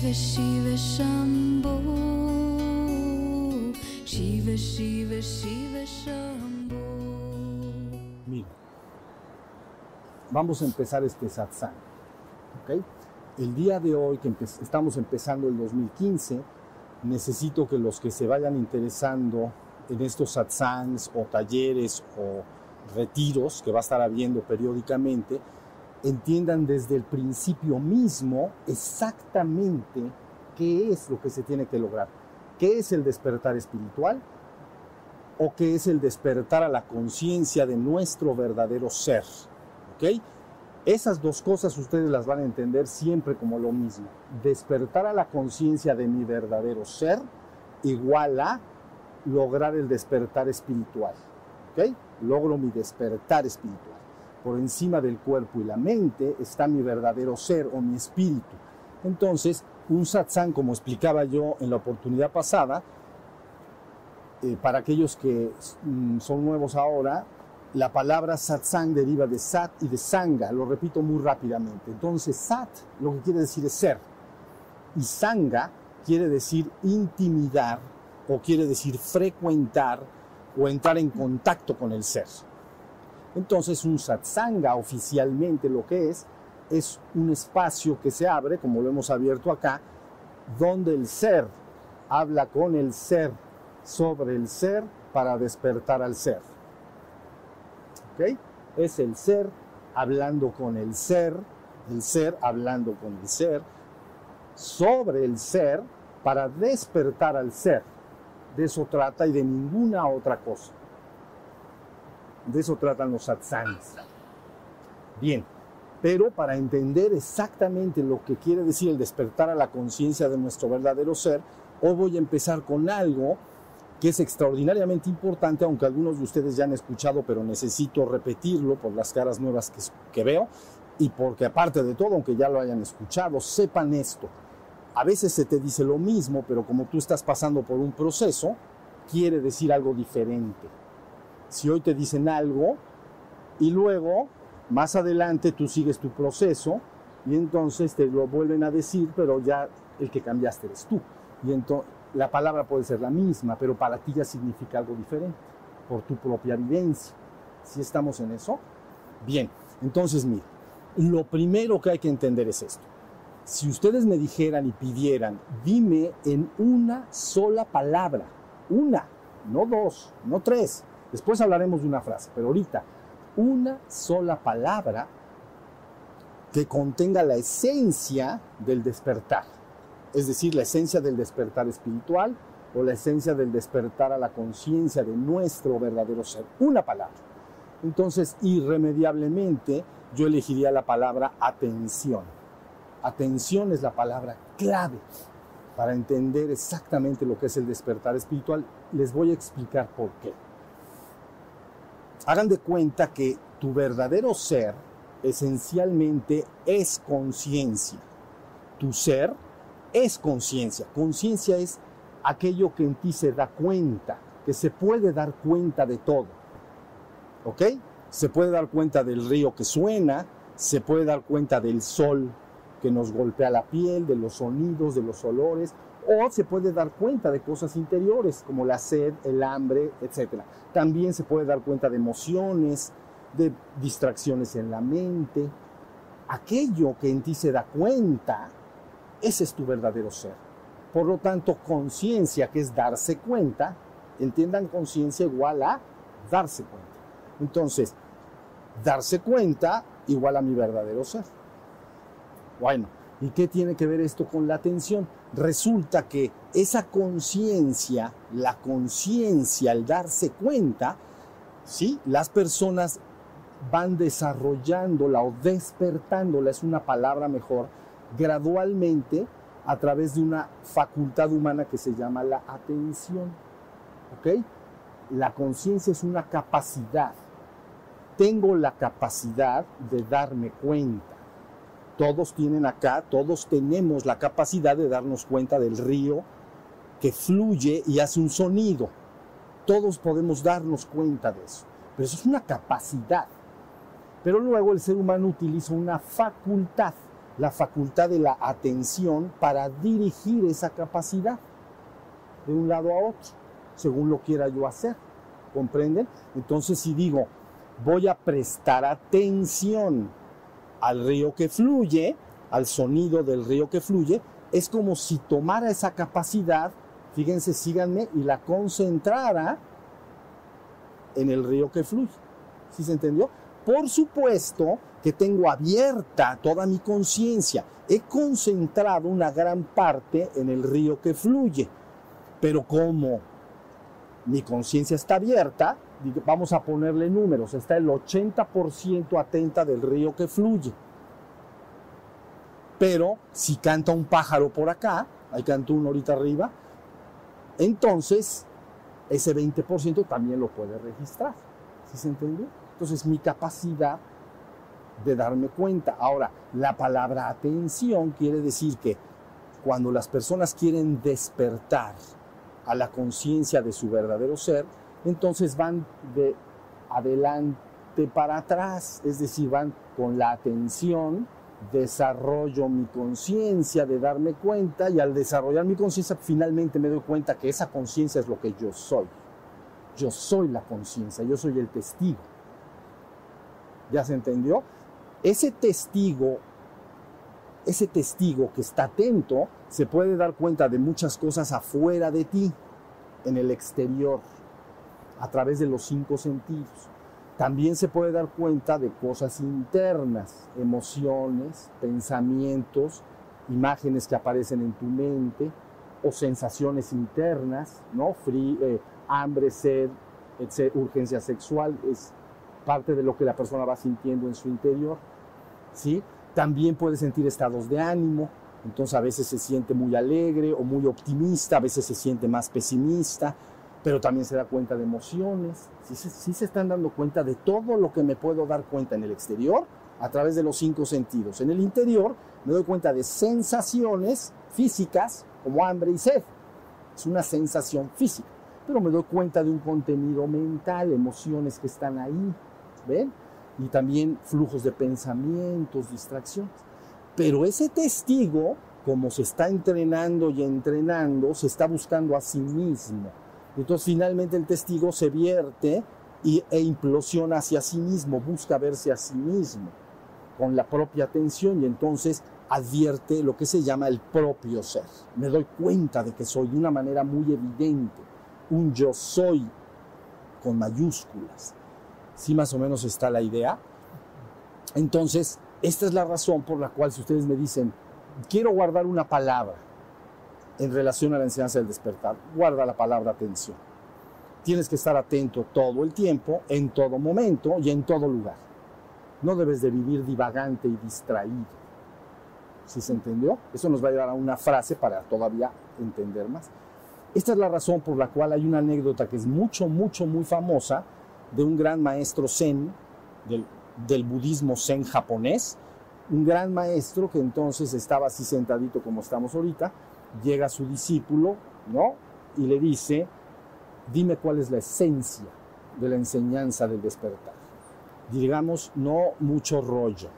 Shiva Shiva Shambho Shiva Shiva Shiva Shambho Mira, vamos a empezar este satsang. ¿ok? El día de hoy, que estamos empezando el 2015, necesito que los que se vayan interesando en estos satsangs o talleres o retiros que va a estar habiendo periódicamente, entiendan desde el principio mismo exactamente qué es lo que se tiene que lograr. ¿Qué es el despertar espiritual? ¿O qué es el despertar a la conciencia de nuestro verdadero ser? ¿Ok? Esas dos cosas ustedes las van a entender siempre como lo mismo. Despertar a la conciencia de mi verdadero ser igual a lograr el despertar espiritual. ¿Ok? Logro mi despertar espiritual. Por encima del cuerpo y la mente está mi verdadero ser o mi espíritu. Entonces, un satsang, como explicaba yo en la oportunidad pasada, eh, para aquellos que mm, son nuevos ahora, la palabra satsang deriva de sat y de sanga, lo repito muy rápidamente. Entonces, sat lo que quiere decir es ser, y sanga quiere decir intimidar o quiere decir frecuentar o entrar en contacto con el ser. Entonces, un satsanga oficialmente lo que es, es un espacio que se abre, como lo hemos abierto acá, donde el ser habla con el ser sobre el ser para despertar al ser. Es el ser hablando con el ser, el ser hablando con el ser, sobre el ser para despertar al ser. De eso trata y de ninguna otra cosa. De eso tratan los satsangs. Bien, pero para entender exactamente lo que quiere decir el despertar a la conciencia de nuestro verdadero ser, hoy voy a empezar con algo que es extraordinariamente importante, aunque algunos de ustedes ya han escuchado, pero necesito repetirlo por las caras nuevas que, que veo y porque aparte de todo, aunque ya lo hayan escuchado, sepan esto. A veces se te dice lo mismo, pero como tú estás pasando por un proceso, quiere decir algo diferente. Si hoy te dicen algo y luego, más adelante, tú sigues tu proceso y entonces te lo vuelven a decir, pero ya el que cambiaste eres tú. Y entonces la palabra puede ser la misma, pero para ti ya significa algo diferente, por tu propia vivencia. ¿Sí estamos en eso? Bien, entonces mira, lo primero que hay que entender es esto. Si ustedes me dijeran y pidieran, dime en una sola palabra, una, no dos, no tres, después hablaremos de una frase, pero ahorita, una sola palabra que contenga la esencia del despertar es decir, la esencia del despertar espiritual o la esencia del despertar a la conciencia de nuestro verdadero ser. Una palabra. Entonces, irremediablemente, yo elegiría la palabra atención. Atención es la palabra clave para entender exactamente lo que es el despertar espiritual. Les voy a explicar por qué. Hagan de cuenta que tu verdadero ser esencialmente es conciencia. Tu ser es conciencia. Conciencia es aquello que en ti se da cuenta, que se puede dar cuenta de todo. ¿Ok? Se puede dar cuenta del río que suena, se puede dar cuenta del sol que nos golpea la piel, de los sonidos, de los olores, o se puede dar cuenta de cosas interiores como la sed, el hambre, etc. También se puede dar cuenta de emociones, de distracciones en la mente. Aquello que en ti se da cuenta ese es tu verdadero ser. Por lo tanto, conciencia, que es darse cuenta, entiendan conciencia igual a darse cuenta. Entonces, darse cuenta igual a mi verdadero ser. Bueno, ¿y qué tiene que ver esto con la atención? Resulta que esa conciencia, la conciencia, el darse cuenta, ¿sí? Las personas van desarrollándola o despertándola, es una palabra mejor, gradualmente a través de una facultad humana que se llama la atención. ¿Ok? La conciencia es una capacidad. Tengo la capacidad de darme cuenta. Todos tienen acá, todos tenemos la capacidad de darnos cuenta del río que fluye y hace un sonido. Todos podemos darnos cuenta de eso. Pero eso es una capacidad. Pero luego el ser humano utiliza una facultad la facultad de la atención para dirigir esa capacidad de un lado a otro, según lo quiera yo hacer. ¿Comprenden? Entonces si digo, voy a prestar atención al río que fluye, al sonido del río que fluye, es como si tomara esa capacidad, fíjense, síganme, y la concentrara en el río que fluye. ¿Sí se entendió? Por supuesto que tengo abierta toda mi conciencia. He concentrado una gran parte en el río que fluye. Pero como mi conciencia está abierta, vamos a ponerle números, está el 80% atenta del río que fluye. Pero si canta un pájaro por acá, ahí canta uno ahorita arriba, entonces ese 20% también lo puede registrar. ¿Sí se entendió? Entonces mi capacidad de darme cuenta. Ahora, la palabra atención quiere decir que cuando las personas quieren despertar a la conciencia de su verdadero ser, entonces van de adelante para atrás, es decir, van con la atención, desarrollo mi conciencia de darme cuenta y al desarrollar mi conciencia finalmente me doy cuenta que esa conciencia es lo que yo soy. Yo soy la conciencia, yo soy el testigo. ¿Ya se entendió? Ese testigo, ese testigo que está atento, se puede dar cuenta de muchas cosas afuera de ti, en el exterior, a través de los cinco sentidos. También se puede dar cuenta de cosas internas, emociones, pensamientos, imágenes que aparecen en tu mente o sensaciones internas, ¿no? Eh, hambre, sed, urgencia sexual, es parte de lo que la persona va sintiendo en su interior, ¿sí? También puede sentir estados de ánimo, entonces a veces se siente muy alegre o muy optimista, a veces se siente más pesimista, pero también se da cuenta de emociones, sí, se están dando cuenta de todo lo que me puedo dar cuenta en el exterior a través de los cinco sentidos. En el interior me doy cuenta de sensaciones físicas como hambre y sed. Es una sensación física, pero me doy cuenta de un contenido mental, emociones que están ahí, ¿ven? Y también flujos de pensamientos, distracciones. Pero ese testigo, como se está entrenando y entrenando, se está buscando a sí mismo. Entonces finalmente el testigo se vierte y, e implosiona hacia sí mismo, busca verse a sí mismo con la propia atención y entonces advierte lo que se llama el propio ser. Me doy cuenta de que soy de una manera muy evidente, un yo soy con mayúsculas. ¿Sí más o menos está la idea? Entonces, esta es la razón por la cual si ustedes me dicen, quiero guardar una palabra en relación a la enseñanza del despertar, guarda la palabra atención. Tienes que estar atento todo el tiempo, en todo momento y en todo lugar. No debes de vivir divagante y distraído. ¿Sí se entendió? Eso nos va a llevar a una frase para todavía entender más. Esta es la razón por la cual hay una anécdota que es mucho, mucho, muy famosa de un gran maestro zen del del budismo zen japonés, un gran maestro que entonces estaba así sentadito como estamos ahorita, llega su discípulo, ¿no? Y le dice, dime cuál es la esencia de la enseñanza del despertar. Digamos, no mucho rollo,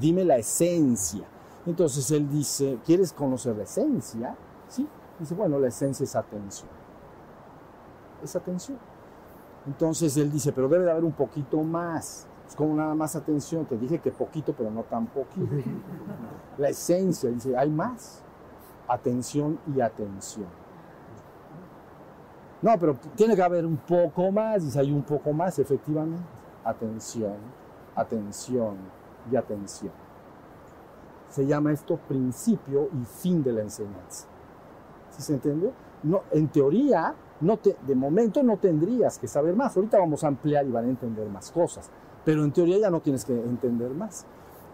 dime la esencia. Entonces él dice, ¿quieres conocer la esencia? Sí. Dice, bueno, la esencia es atención. Es atención. Entonces él dice, pero debe de haber un poquito más como nada más atención, te dije que poquito, pero no tan poquito. La esencia, dice, hay más. Atención y atención. No, pero tiene que haber un poco más, dice, hay un poco más, efectivamente. Atención, atención y atención. Se llama esto principio y fin de la enseñanza. ¿Sí se entendió? No, en teoría, no te, de momento no tendrías que saber más. Ahorita vamos a ampliar y van a entender más cosas. Pero en teoría ya no tienes que entender más.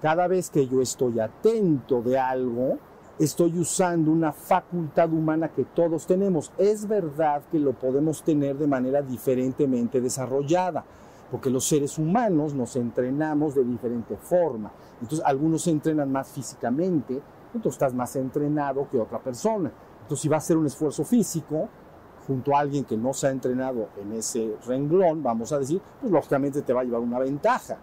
Cada vez que yo estoy atento de algo, estoy usando una facultad humana que todos tenemos. Es verdad que lo podemos tener de manera diferentemente desarrollada, porque los seres humanos nos entrenamos de diferente forma. Entonces, algunos entrenan más físicamente, tú estás más entrenado que otra persona. Entonces, si va a hacer un esfuerzo físico, junto a alguien que no se ha entrenado en ese renglón, vamos a decir, pues lógicamente te va a llevar una ventaja.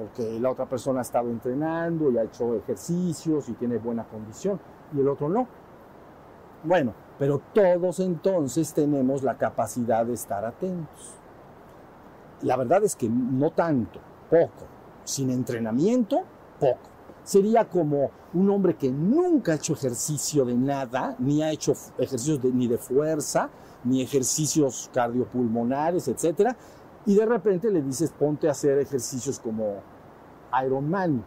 Porque la otra persona ha estado entrenando y ha hecho ejercicios y tiene buena condición y el otro no. Bueno, pero todos entonces tenemos la capacidad de estar atentos. La verdad es que no tanto, poco. Sin entrenamiento, poco. Sería como un hombre que nunca ha hecho ejercicio de nada, ni ha hecho ejercicios de- ni de fuerza, ni ejercicios cardiopulmonares, etcétera, y de repente le dices ponte a hacer ejercicios como Iron Man.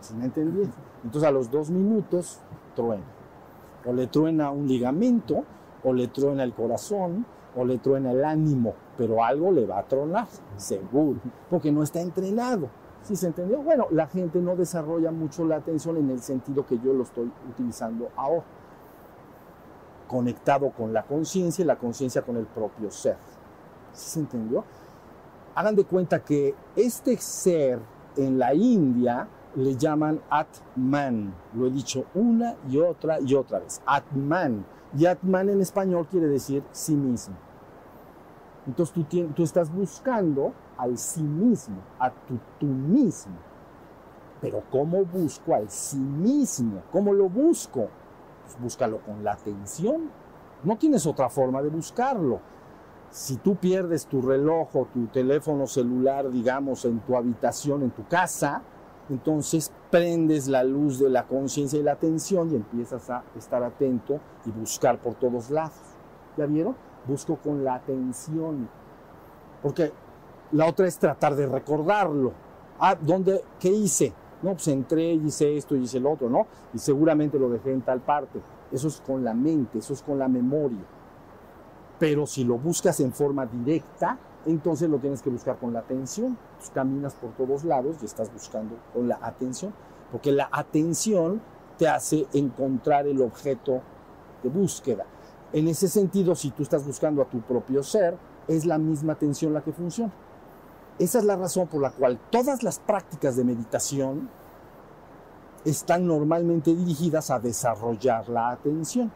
¿Sí me entendí? Entonces a los dos minutos truena. O le truena un ligamento, o le truena el corazón, o le truena el ánimo, pero algo le va a tronar, seguro, porque no está entrenado. ¿Sí se entendió? Bueno, la gente no desarrolla mucho la atención en el sentido que yo lo estoy utilizando ahora. Conectado con la conciencia y la conciencia con el propio ser. ¿Sí se entendió? Hagan de cuenta que este ser en la India le llaman Atman. Lo he dicho una y otra y otra vez. Atman. Y Atman en español quiere decir sí mismo. Entonces tú, estás buscando al sí mismo, a tu tú mismo. Pero ¿cómo busco al sí mismo? ¿Cómo lo busco? Pues búscalo con la atención. No tienes otra forma de buscarlo. Si tú pierdes tu reloj o tu teléfono celular, digamos, en tu habitación, en tu casa, entonces prendes la luz de la conciencia y la atención y empiezas a estar atento y buscar por todos lados. ¿Ya vieron? Busco con la atención. Porque la otra es tratar de recordarlo. Ah, ¿dónde? ¿Qué hice? No, pues entré hice esto hice el otro, ¿no? Y seguramente lo dejé en tal parte. Eso es con la mente, eso es con la memoria. Pero si lo buscas en forma directa, entonces lo tienes que buscar con la atención. Pues caminas por todos lados y estás buscando con la atención. Porque la atención te hace encontrar el objeto de búsqueda. En ese sentido, si tú estás buscando a tu propio ser, es la misma atención la que funciona. Esa es la razón por la cual todas las prácticas de meditación están normalmente dirigidas a desarrollar la atención,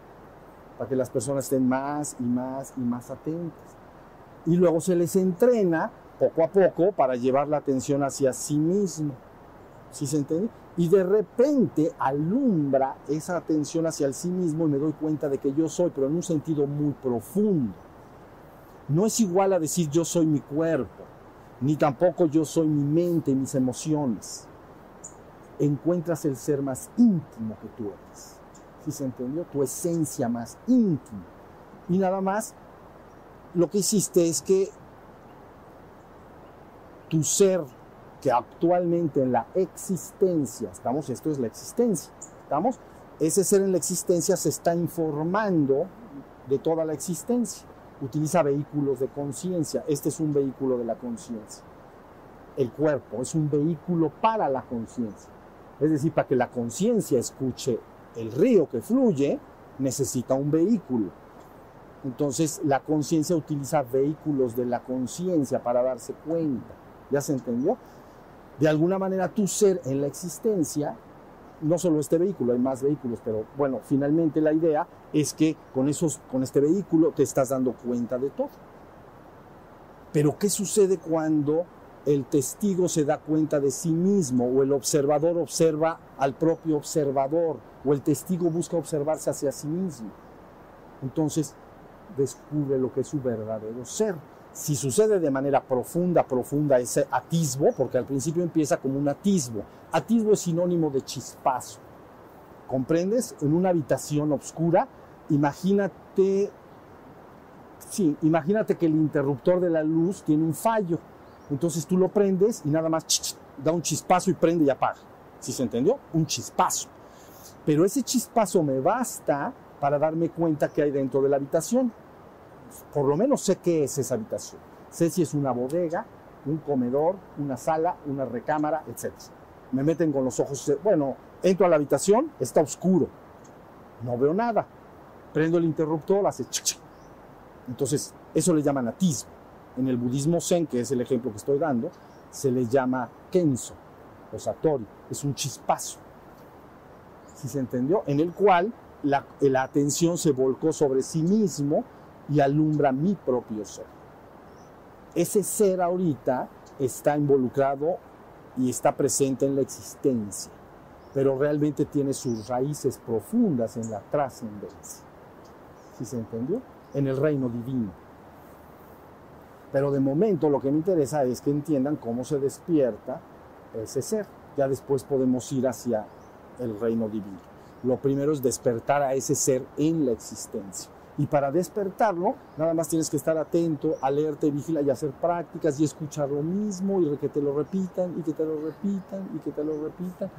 para que las personas estén más y más y más atentas. Y luego se les entrena poco a poco para llevar la atención hacia sí mismo. ¿Sí se entiende? Y de repente alumbra esa atención hacia el sí mismo y me doy cuenta de que yo soy, pero en un sentido muy profundo. No es igual a decir yo soy mi cuerpo, ni tampoco yo soy mi mente y mis emociones. Encuentras el ser más íntimo que tú eres. ¿Sí se entendió? Tu esencia más íntima. Y nada más, lo que hiciste es que tu ser que actualmente en la existencia, estamos, esto es la existencia, estamos, ese ser en la existencia se está informando de toda la existencia, utiliza vehículos de conciencia, este es un vehículo de la conciencia, el cuerpo es un vehículo para la conciencia, es decir, para que la conciencia escuche el río que fluye, necesita un vehículo. Entonces la conciencia utiliza vehículos de la conciencia para darse cuenta. ¿Ya se entendió? De alguna manera tu ser en la existencia, no solo este vehículo, hay más vehículos, pero bueno, finalmente la idea es que con, esos, con este vehículo te estás dando cuenta de todo. Pero ¿qué sucede cuando el testigo se da cuenta de sí mismo o el observador observa al propio observador o el testigo busca observarse hacia sí mismo? Entonces descubre lo que es su verdadero ser. Si sucede de manera profunda, profunda ese atisbo, porque al principio empieza como un atisbo. Atisbo es sinónimo de chispazo. ¿Comprendes? En una habitación oscura, imagínate, sí, imagínate que el interruptor de la luz tiene un fallo. Entonces tú lo prendes y nada más ch, ch, da un chispazo y prende y apaga. ¿Sí se entendió? Un chispazo. Pero ese chispazo me basta para darme cuenta que hay dentro de la habitación. Por lo menos sé qué es esa habitación. Sé si es una bodega, un comedor, una sala, una recámara, etc. Me meten con los ojos, bueno, entro a la habitación, está oscuro, no veo nada. Prendo el interruptor, hace chic. Entonces, eso le llaman atismo. En el budismo zen, que es el ejemplo que estoy dando, se le llama kenso o satori, es un chispazo. ¿Sí se entendió? En el cual la, la atención se volcó sobre sí mismo y alumbra mi propio ser. Ese ser ahorita está involucrado y está presente en la existencia, pero realmente tiene sus raíces profundas en la trascendencia. ¿Sí se entendió? En el reino divino. Pero de momento lo que me interesa es que entiendan cómo se despierta ese ser. Ya después podemos ir hacia el reino divino. Lo primero es despertar a ese ser en la existencia. Y para despertarlo, nada más tienes que estar atento, alerta y vigila y hacer prácticas y escuchar lo mismo y que te lo repitan y que te lo repitan y que te lo repitan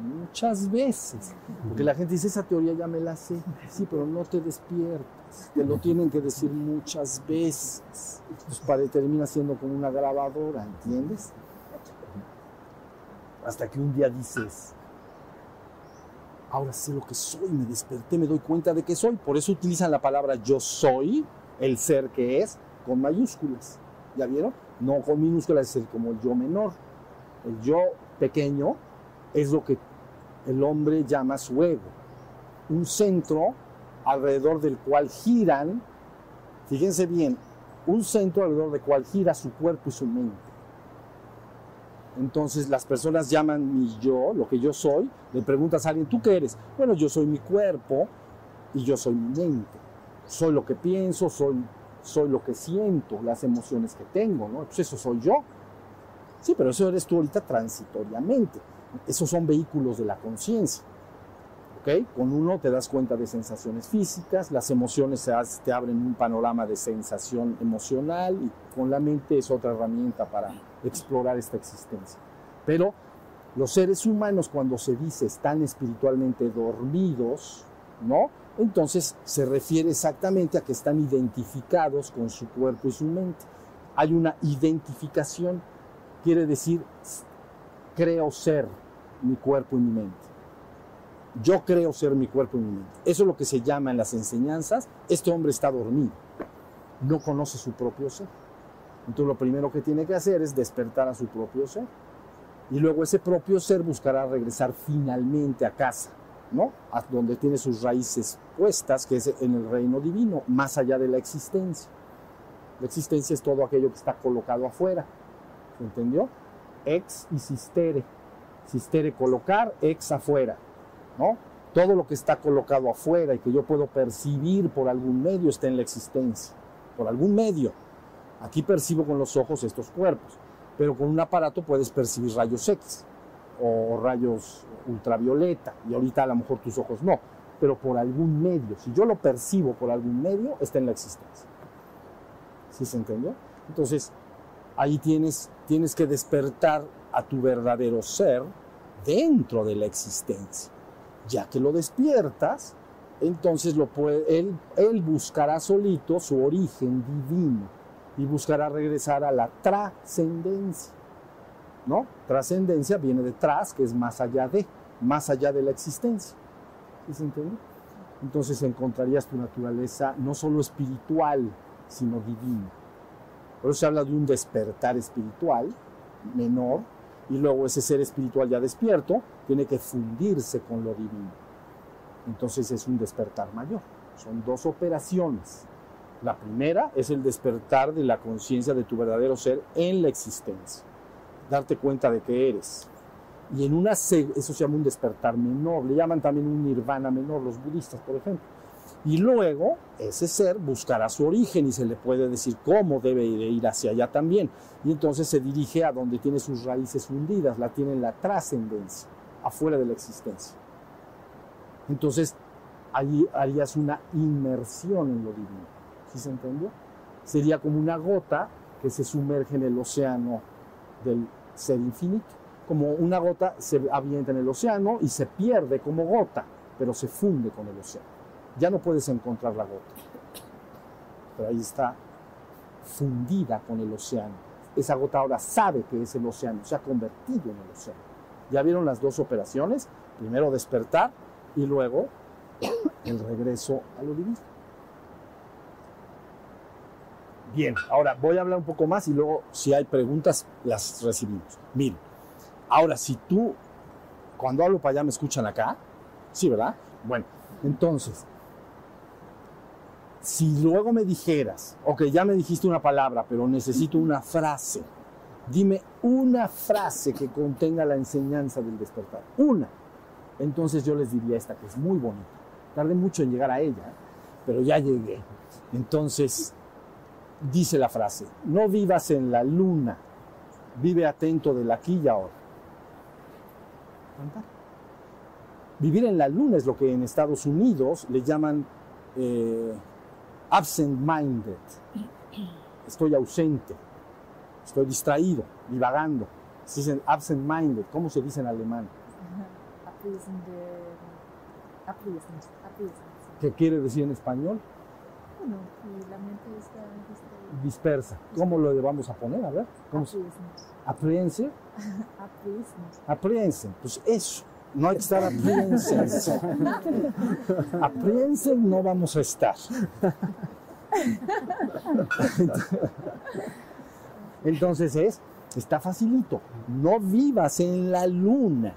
muchas veces. Porque la gente dice, esa teoría ya me la sé. Sí, pero no te despiertas. Te lo tienen que decir muchas veces. Pues para termina siendo como una grabadora, ¿entiendes? Hasta que un día dices, ahora sé lo que soy, me desperté, me doy cuenta de que soy. Por eso utilizan la palabra yo soy, el ser que es, con mayúsculas. ¿Ya vieron? No con minúsculas, es el, como el yo menor. El yo pequeño es lo que el hombre llama su ego. Un centro alrededor del cual giran, fíjense bien, un centro alrededor del cual gira su cuerpo y su mente. Entonces las personas llaman mi yo, lo que yo soy, le preguntas a alguien, ¿tú qué eres? Bueno, yo soy mi cuerpo y yo soy mi mente. Soy lo que pienso, soy, soy lo que siento, las emociones que tengo, ¿no? Pues eso soy yo. Sí, pero eso eres tú ahorita transitoriamente. Esos son vehículos de la conciencia. Con uno te das cuenta de sensaciones físicas, las emociones te abren un panorama de sensación emocional y con la mente es otra herramienta para explorar esta existencia. Pero los seres humanos cuando se dice están espiritualmente dormidos, ¿no? Entonces se refiere exactamente a que están identificados con su cuerpo y su mente. Hay una identificación, quiere decir creo ser mi cuerpo y mi mente. Yo creo ser mi cuerpo y mi mente. Eso es lo que se llama en las enseñanzas, este hombre está dormido, no conoce su propio ser. Entonces lo primero que tiene que hacer es despertar a su propio ser. Y luego ese propio ser buscará regresar finalmente a casa, ¿no? A donde tiene sus raíces puestas, que es en el reino divino, más allá de la existencia. La existencia es todo aquello que está colocado afuera. ¿Se entendió? Ex y sistere. Sistere colocar, ex afuera. ¿No? Todo lo que está colocado afuera y que yo puedo percibir por algún medio está en la existencia. Por algún medio. Aquí percibo con los ojos estos cuerpos, pero con un aparato puedes percibir rayos X o rayos ultravioleta, y ahorita a lo mejor tus ojos no, pero por algún medio. Si yo lo percibo por algún medio, está en la existencia. ¿Sí se entendió? Entonces, ahí tienes, tienes que despertar a tu verdadero ser dentro de la existencia. Ya que lo despiertas, entonces lo él, él buscará solito su origen divino y buscará regresar a la trascendencia. ¿No? Trascendencia viene de tras, que es más allá de, más allá de la existencia. ¿Sí se entiende? Entonces encontrarías tu naturaleza no solo espiritual, sino divina. Por eso se habla de un despertar espiritual menor, y luego ese ser espiritual ya despierto tiene que fundirse con lo divino. Entonces es un despertar mayor. Son dos operaciones. La primera es el despertar de la conciencia de tu verdadero ser en la existencia. Darte cuenta de que eres. Y en una eso se llama un despertar menor, le llaman también un nirvana menor los budistas, por ejemplo. Y luego ese ser buscará su origen y se le puede decir cómo debe de ir hacia allá también. Y entonces se dirige a donde tiene sus raíces hundidas, la tiene en la trascendencia, afuera de la existencia. Entonces allí harías una inmersión en lo divino. ¿Sí se entendió? Sería como una gota que se sumerge en el océano del ser infinito. Como una gota se avienta en el océano y se pierde como gota, pero se funde con el océano. Ya no puedes encontrar la gota, pero ahí está fundida con el océano. Esa gota ahora sabe que es el océano, se ha convertido en el océano. ¿Ya vieron las dos operaciones? Primero despertar y luego el regreso a lo divino. Bien, ahora voy a hablar un poco más y luego si hay preguntas las recibimos. Miren, ahora si tú, cuando hablo para allá me escuchan acá, sí, ¿verdad? Bueno, entonces, si luego me dijeras, ok, ya me dijiste una palabra, pero necesito una frase Dime una frase que contenga la enseñanza del despertar. Una. Entonces yo les diría esta que es muy bonita. Tardé mucho en llegar a ella, pero ya llegué. Entonces, dice la frase, no vivas en la luna, vive atento del aquí y ahora. Vivir en la luna es lo que en Estados Unidos le llaman eh, absent-minded. Estoy ausente, estoy distraído, divagando. Se dicen absent-minded, ¿cómo se dice en alemán? ¿Qué quiere decir en español? Bueno, que la mente está distraída. Dispersa. ¿Cómo lo vamos a poner? A ver, ¿cómo se. Pues eso. No hay que estar aprehensen. Aprehensen no vamos a estar. Entonces es, está facilito. No vivas en la luna.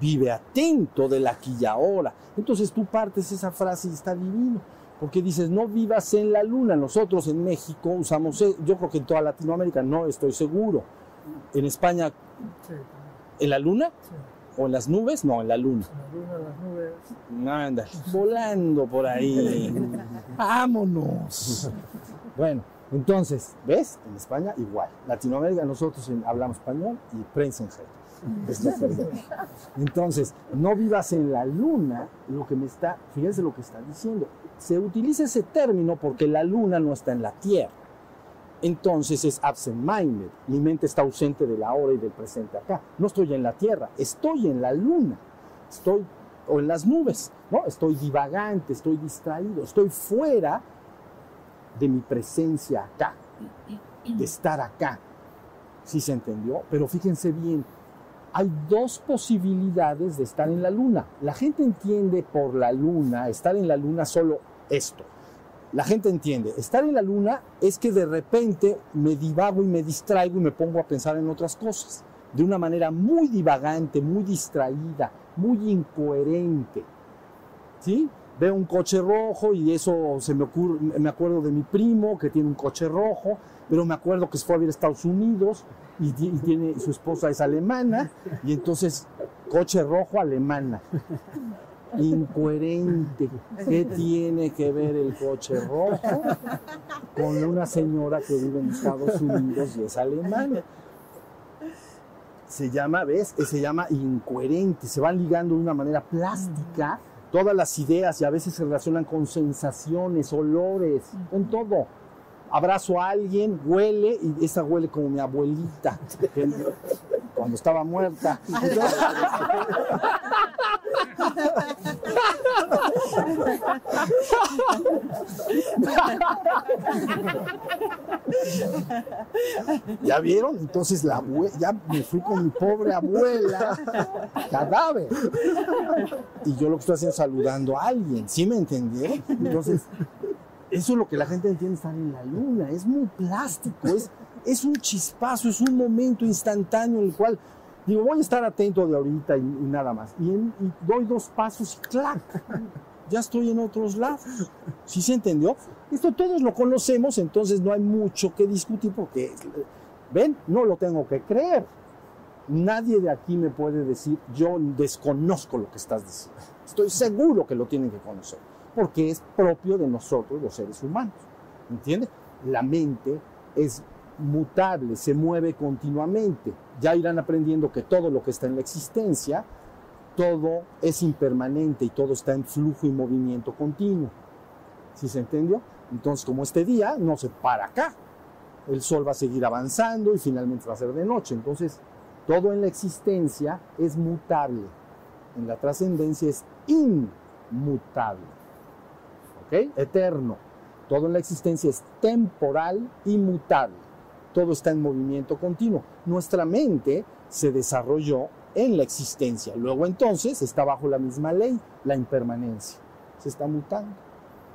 Vive atento del aquí y ahora. Entonces tú partes esa frase y está divino. Porque dices, no vivas en la luna. Nosotros en México usamos, e- yo creo que en toda Latinoamérica no estoy seguro. En España, ¿en la luna? sí. ¿O en las nubes? No, en la luna. En la luna, las nubes. Volando por ahí. Vámonos. Bueno, entonces, ¿ves? En España igual. Latinoamérica nosotros en- hablamos español y lo que- Entonces, no vivas en la luna, lo que me está, fíjense lo que está diciendo. Se utiliza ese término porque la luna no está en la Tierra. Entonces es absent-minded. Mi mente está ausente de la hora y del presente acá. No estoy en la Tierra, estoy en la luna. Estoy o en las nubes, ¿no? Estoy divagante, estoy distraído, estoy fuera de mi presencia acá, de estar acá. ¿Sí se entendió? Pero fíjense bien, hay dos posibilidades de estar en la luna. La gente entiende por la luna, estar en la luna solo esto. La gente entiende, estar en la luna es que de repente me divago y me distraigo y me pongo a pensar en otras cosas, de una manera muy divagante, muy distraída, muy incoherente. ¿Sí? Veo un coche rojo y eso se me ocurre, me acuerdo de mi primo que tiene un coche rojo, pero me acuerdo que fue a ver Estados Unidos y, y tiene, su esposa es alemana y entonces coche rojo alemana. Incoherente. ¿Qué tiene que ver el coche rojo con una señora que vive en Estados Unidos y es alemana? Se llama, ¿ves? Se llama incoherente. Se van ligando de una manera plástica todas las ideas y a veces se relacionan con sensaciones, olores, con todo. Abrazo a alguien, huele y esa huele como mi abuelita cuando estaba muerta. ¿Ya vieron? Entonces la ya me fui con mi pobre abuela, cadáver. Y yo lo que estoy haciendo es saludando a alguien, ¿sí me entendieron? Entonces, eso es lo que la gente entiende estar en la luna, es muy plástico, es, es un chispazo, es un momento instantáneo en el cual digo, voy a estar atento de ahorita y, y nada más. Y, en- y doy dos pasos y ¡clac! Ya estoy en otros lados. ¿Sí se entendió? Esto todos lo conocemos, entonces no hay mucho que discutir porque, ven, no lo tengo que creer. Nadie de aquí me puede decir, yo desconozco lo que estás diciendo. Estoy seguro que lo tienen que conocer, porque es propio de nosotros los seres humanos. ¿Entiende? La mente es mutable, se mueve continuamente. Ya irán aprendiendo que todo lo que está en la existencia, todo es impermanente y todo está en flujo y movimiento continuo. ¿Sí se entendió? Entonces, como este día no se para acá, el sol va a seguir avanzando y finalmente va a ser de noche. Entonces, todo en la existencia es mutable. En la trascendencia es inmutable. ¿Ok? Eterno. Todo en la existencia es temporal y mutable. Todo está en movimiento continuo. Nuestra mente se desarrolló en la existencia. Luego entonces está bajo la misma ley, la impermanencia. Se está mutando.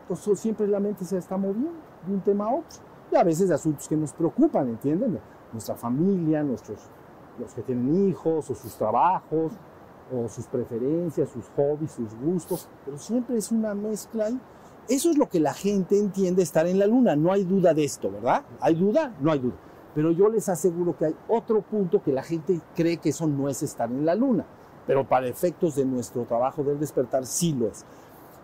Entonces siempre la mente se está moviendo de un tema a otro. Y a veces asuntos que nos preocupan, ¿entienden? Nuestra familia, nuestros, los que tienen hijos, o sus trabajos, o sus preferencias, sus hobbies, sus gustos, pero siempre es una mezcla ahí. Eso es lo que la gente entiende estar en la luna. No hay duda de esto, ¿verdad? ¿Hay duda? No hay duda. Pero yo les aseguro que hay otro punto que la gente cree que eso no es estar en la luna, pero para efectos de nuestro trabajo del despertar sí lo es.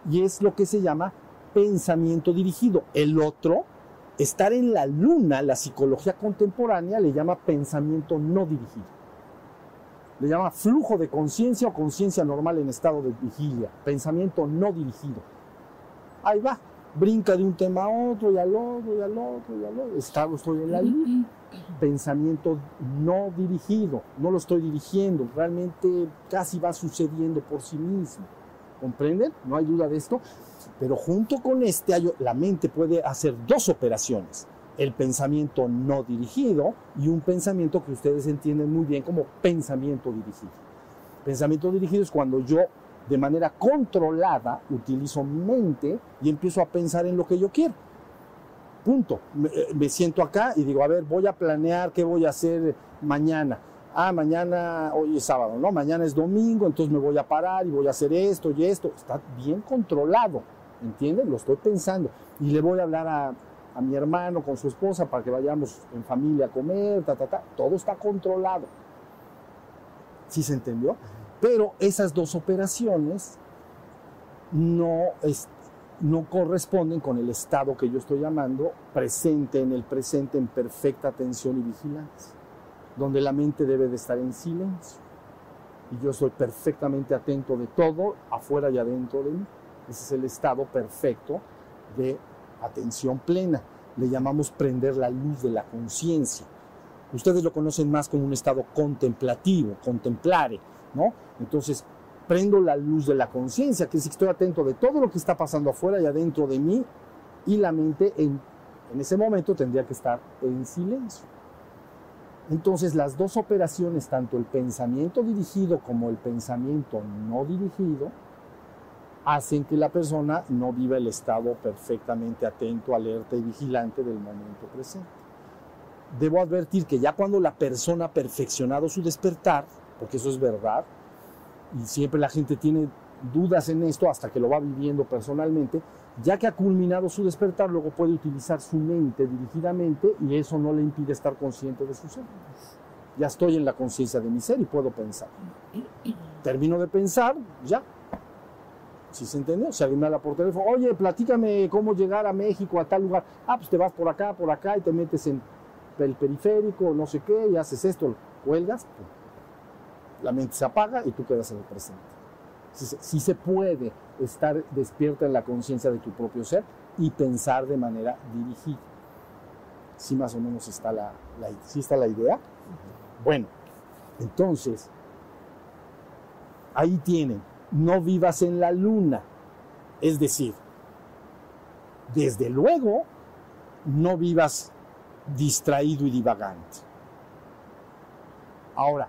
Y es lo que se llama pensamiento dirigido. El otro, estar en la luna, la psicología contemporánea le llama pensamiento no dirigido. Le llama flujo de conciencia o conciencia normal en estado de vigilia, pensamiento no dirigido. Ahí va, brinca de un tema a otro y al otro y al otro y al otro. Está, estoy en la. Pensamiento no dirigido, no lo estoy dirigiendo, realmente casi va sucediendo por sí mismo. ¿Comprenden? No hay duda de esto. Pero junto con este, la mente puede hacer dos operaciones. El pensamiento no dirigido y un pensamiento que ustedes entienden muy bien como pensamiento dirigido. Pensamiento dirigido es cuando yo de manera controlada utilizo mi mente y empiezo a pensar en lo que yo quiero. Punto. Me, eh, me, siento acá y digo, a ver, voy a planear qué voy a hacer mañana. Ah, mañana, hoy es sábado, ¿no? Mañana es domingo, entonces me voy a parar y voy a hacer esto y esto. Está bien controlado, ¿entienden? Lo estoy pensando. Y le voy a hablar a, a mi hermano con su esposa para que vayamos en familia a comer, ta, ta, ta. Todo está controlado. ¿Sí se entendió? Pero esas dos operaciones no, no corresponden con el estado que yo estoy llamando presente en el presente en perfecta atención y vigilancia, donde la mente debe de estar en silencio. Y yo soy perfectamente atento de todo, afuera y adentro de mí. Ese es el estado perfecto de atención plena. Le llamamos prender la luz de la conciencia. Ustedes lo conocen más como un estado contemplativo, contemplare, Entonces, prendo la luz de la conciencia, que es que estoy atento de todo lo que está pasando afuera y adentro de mí, y la mente en, en ese momento tendría que estar en silencio. Entonces, las dos operaciones, tanto el pensamiento dirigido como el pensamiento no dirigido, hacen que la persona no viva el estado perfectamente atento, alerta y vigilante del momento presente. Debo advertir que ya cuando la persona ha perfeccionado su despertar, porque eso es verdad, y siempre la gente tiene dudas en esto hasta que lo va viviendo personalmente, ya que ha culminado su despertar, luego puede utilizar su mente dirigidamente y eso no le impide estar consciente de su ser. Ya estoy en la conciencia de mi ser y puedo pensar. Termino de pensar, ya. Si se entendió, se habla por teléfono, oye, platícame cómo llegar a México, a tal lugar. Ah, pues te vas por acá, por acá y te metes en el periférico, no sé qué, y haces esto, cuelgas, la mente se apaga y tú quedas en el presente. Si, si se puede estar despierta en la conciencia de tu propio ser y pensar de manera dirigida. Si más o menos está la, ¿sí está la idea. Bueno, entonces, ahí tienen, no vivas en la luna. Es decir, desde luego, no vivas distraído y divagante. Ahora,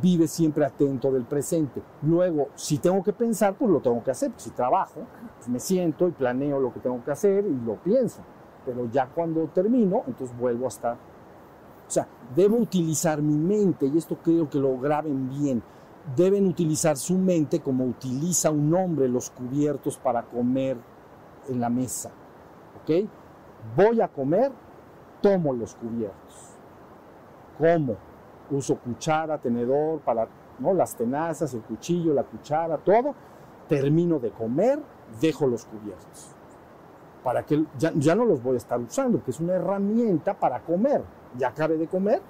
vive siempre atento del presente. Luego, si tengo que pensar, pues lo tengo que hacer. Si trabajo, pues me siento y planeo lo que tengo que hacer y lo pienso. Pero ya cuando termino, entonces vuelvo a estar. O sea, debo utilizar mi mente, y esto creo que lo graben bien. Deben utilizar su mente como utiliza un hombre los cubiertos para comer en la mesa. ¿Ok? Voy a comer, tomo los cubiertos. ¿Cómo? Uso cuchara, tenedor, para ¿no? las tenazas, el cuchillo, la cuchara, todo. Termino de comer, dejo los cubiertos. Para que ya, no los voy a estar usando, que es una herramienta para comer. Ya acabé de comer,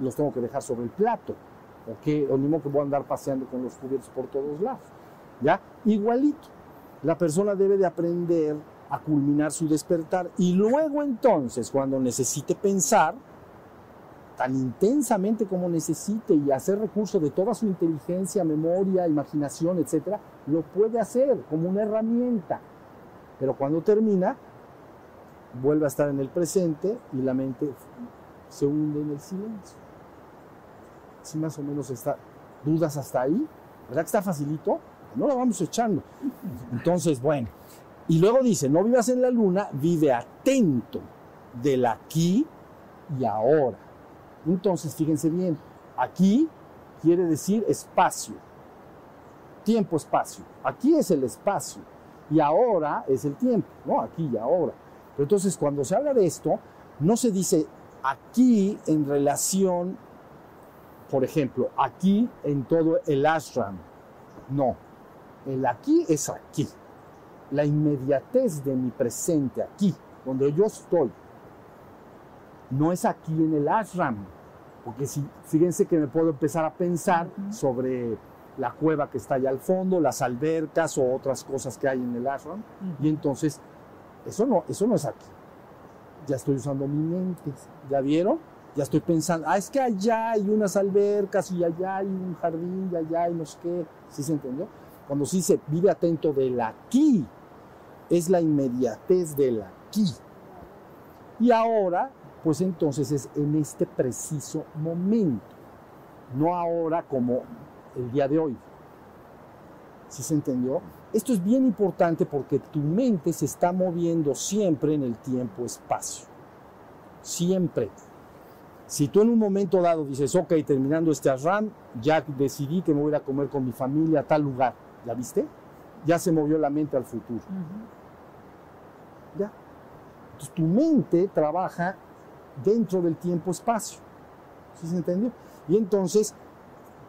los tengo que dejar sobre el plato. ¿ok? Lo mismo que voy a andar paseando con los cubiertos por todos lados. ¿Ya? Igualito. La persona debe de aprender a culminar su despertar y luego entonces, cuando necesite pensar, tan intensamente como necesite y hacer recurso de toda su inteligencia, memoria, imaginación, etcétera, lo puede hacer como una herramienta. Pero cuando termina, vuelve a estar en el presente y la mente se hunde en el silencio. Si más o menos está, dudas hasta ahí, ¿verdad que está facilito? No lo vamos echando. Entonces, bueno. Y luego dice, no vivas en la luna, vive atento del aquí y ahora. Entonces, fíjense bien, aquí quiere decir espacio, tiempo-espacio. Aquí es el espacio y ahora es el tiempo, ¿no? Aquí y ahora. Pero entonces, cuando se habla de esto, no se dice aquí en relación, por ejemplo, aquí en todo el ashram. No, el aquí es aquí. La inmediatez de mi presente aquí, donde yo estoy. No es aquí en el ashram. Porque si, fíjense que me puedo empezar a pensar sobre la cueva que está allá al fondo, las albercas o otras cosas que hay en el ashram. Y entonces, eso no, eso no es aquí. Ya estoy usando mi mente. ¿Ya vieron? Ya estoy pensando, ah, es que allá hay unas albercas y allá hay un jardín y allá hay no sé qué. ¿Sí se entendió? Cuando se dice vive atento del aquí, es la inmediatez del aquí. Y ahora, pues entonces es en este preciso momento, no ahora como el día de hoy. ¿Sí se entendió? Esto es bien importante porque tu mente se está moviendo siempre en el tiempo-espacio. Siempre. Si tú en un momento dado dices, ok, terminando este ashram, ya decidí que me voy a comer con mi familia a tal lugar, ¿ya viste? Ya se movió la mente al futuro. ¿Ya? Entonces tu mente trabaja dentro del tiempo-espacio. ¿Sí se entendió? Y entonces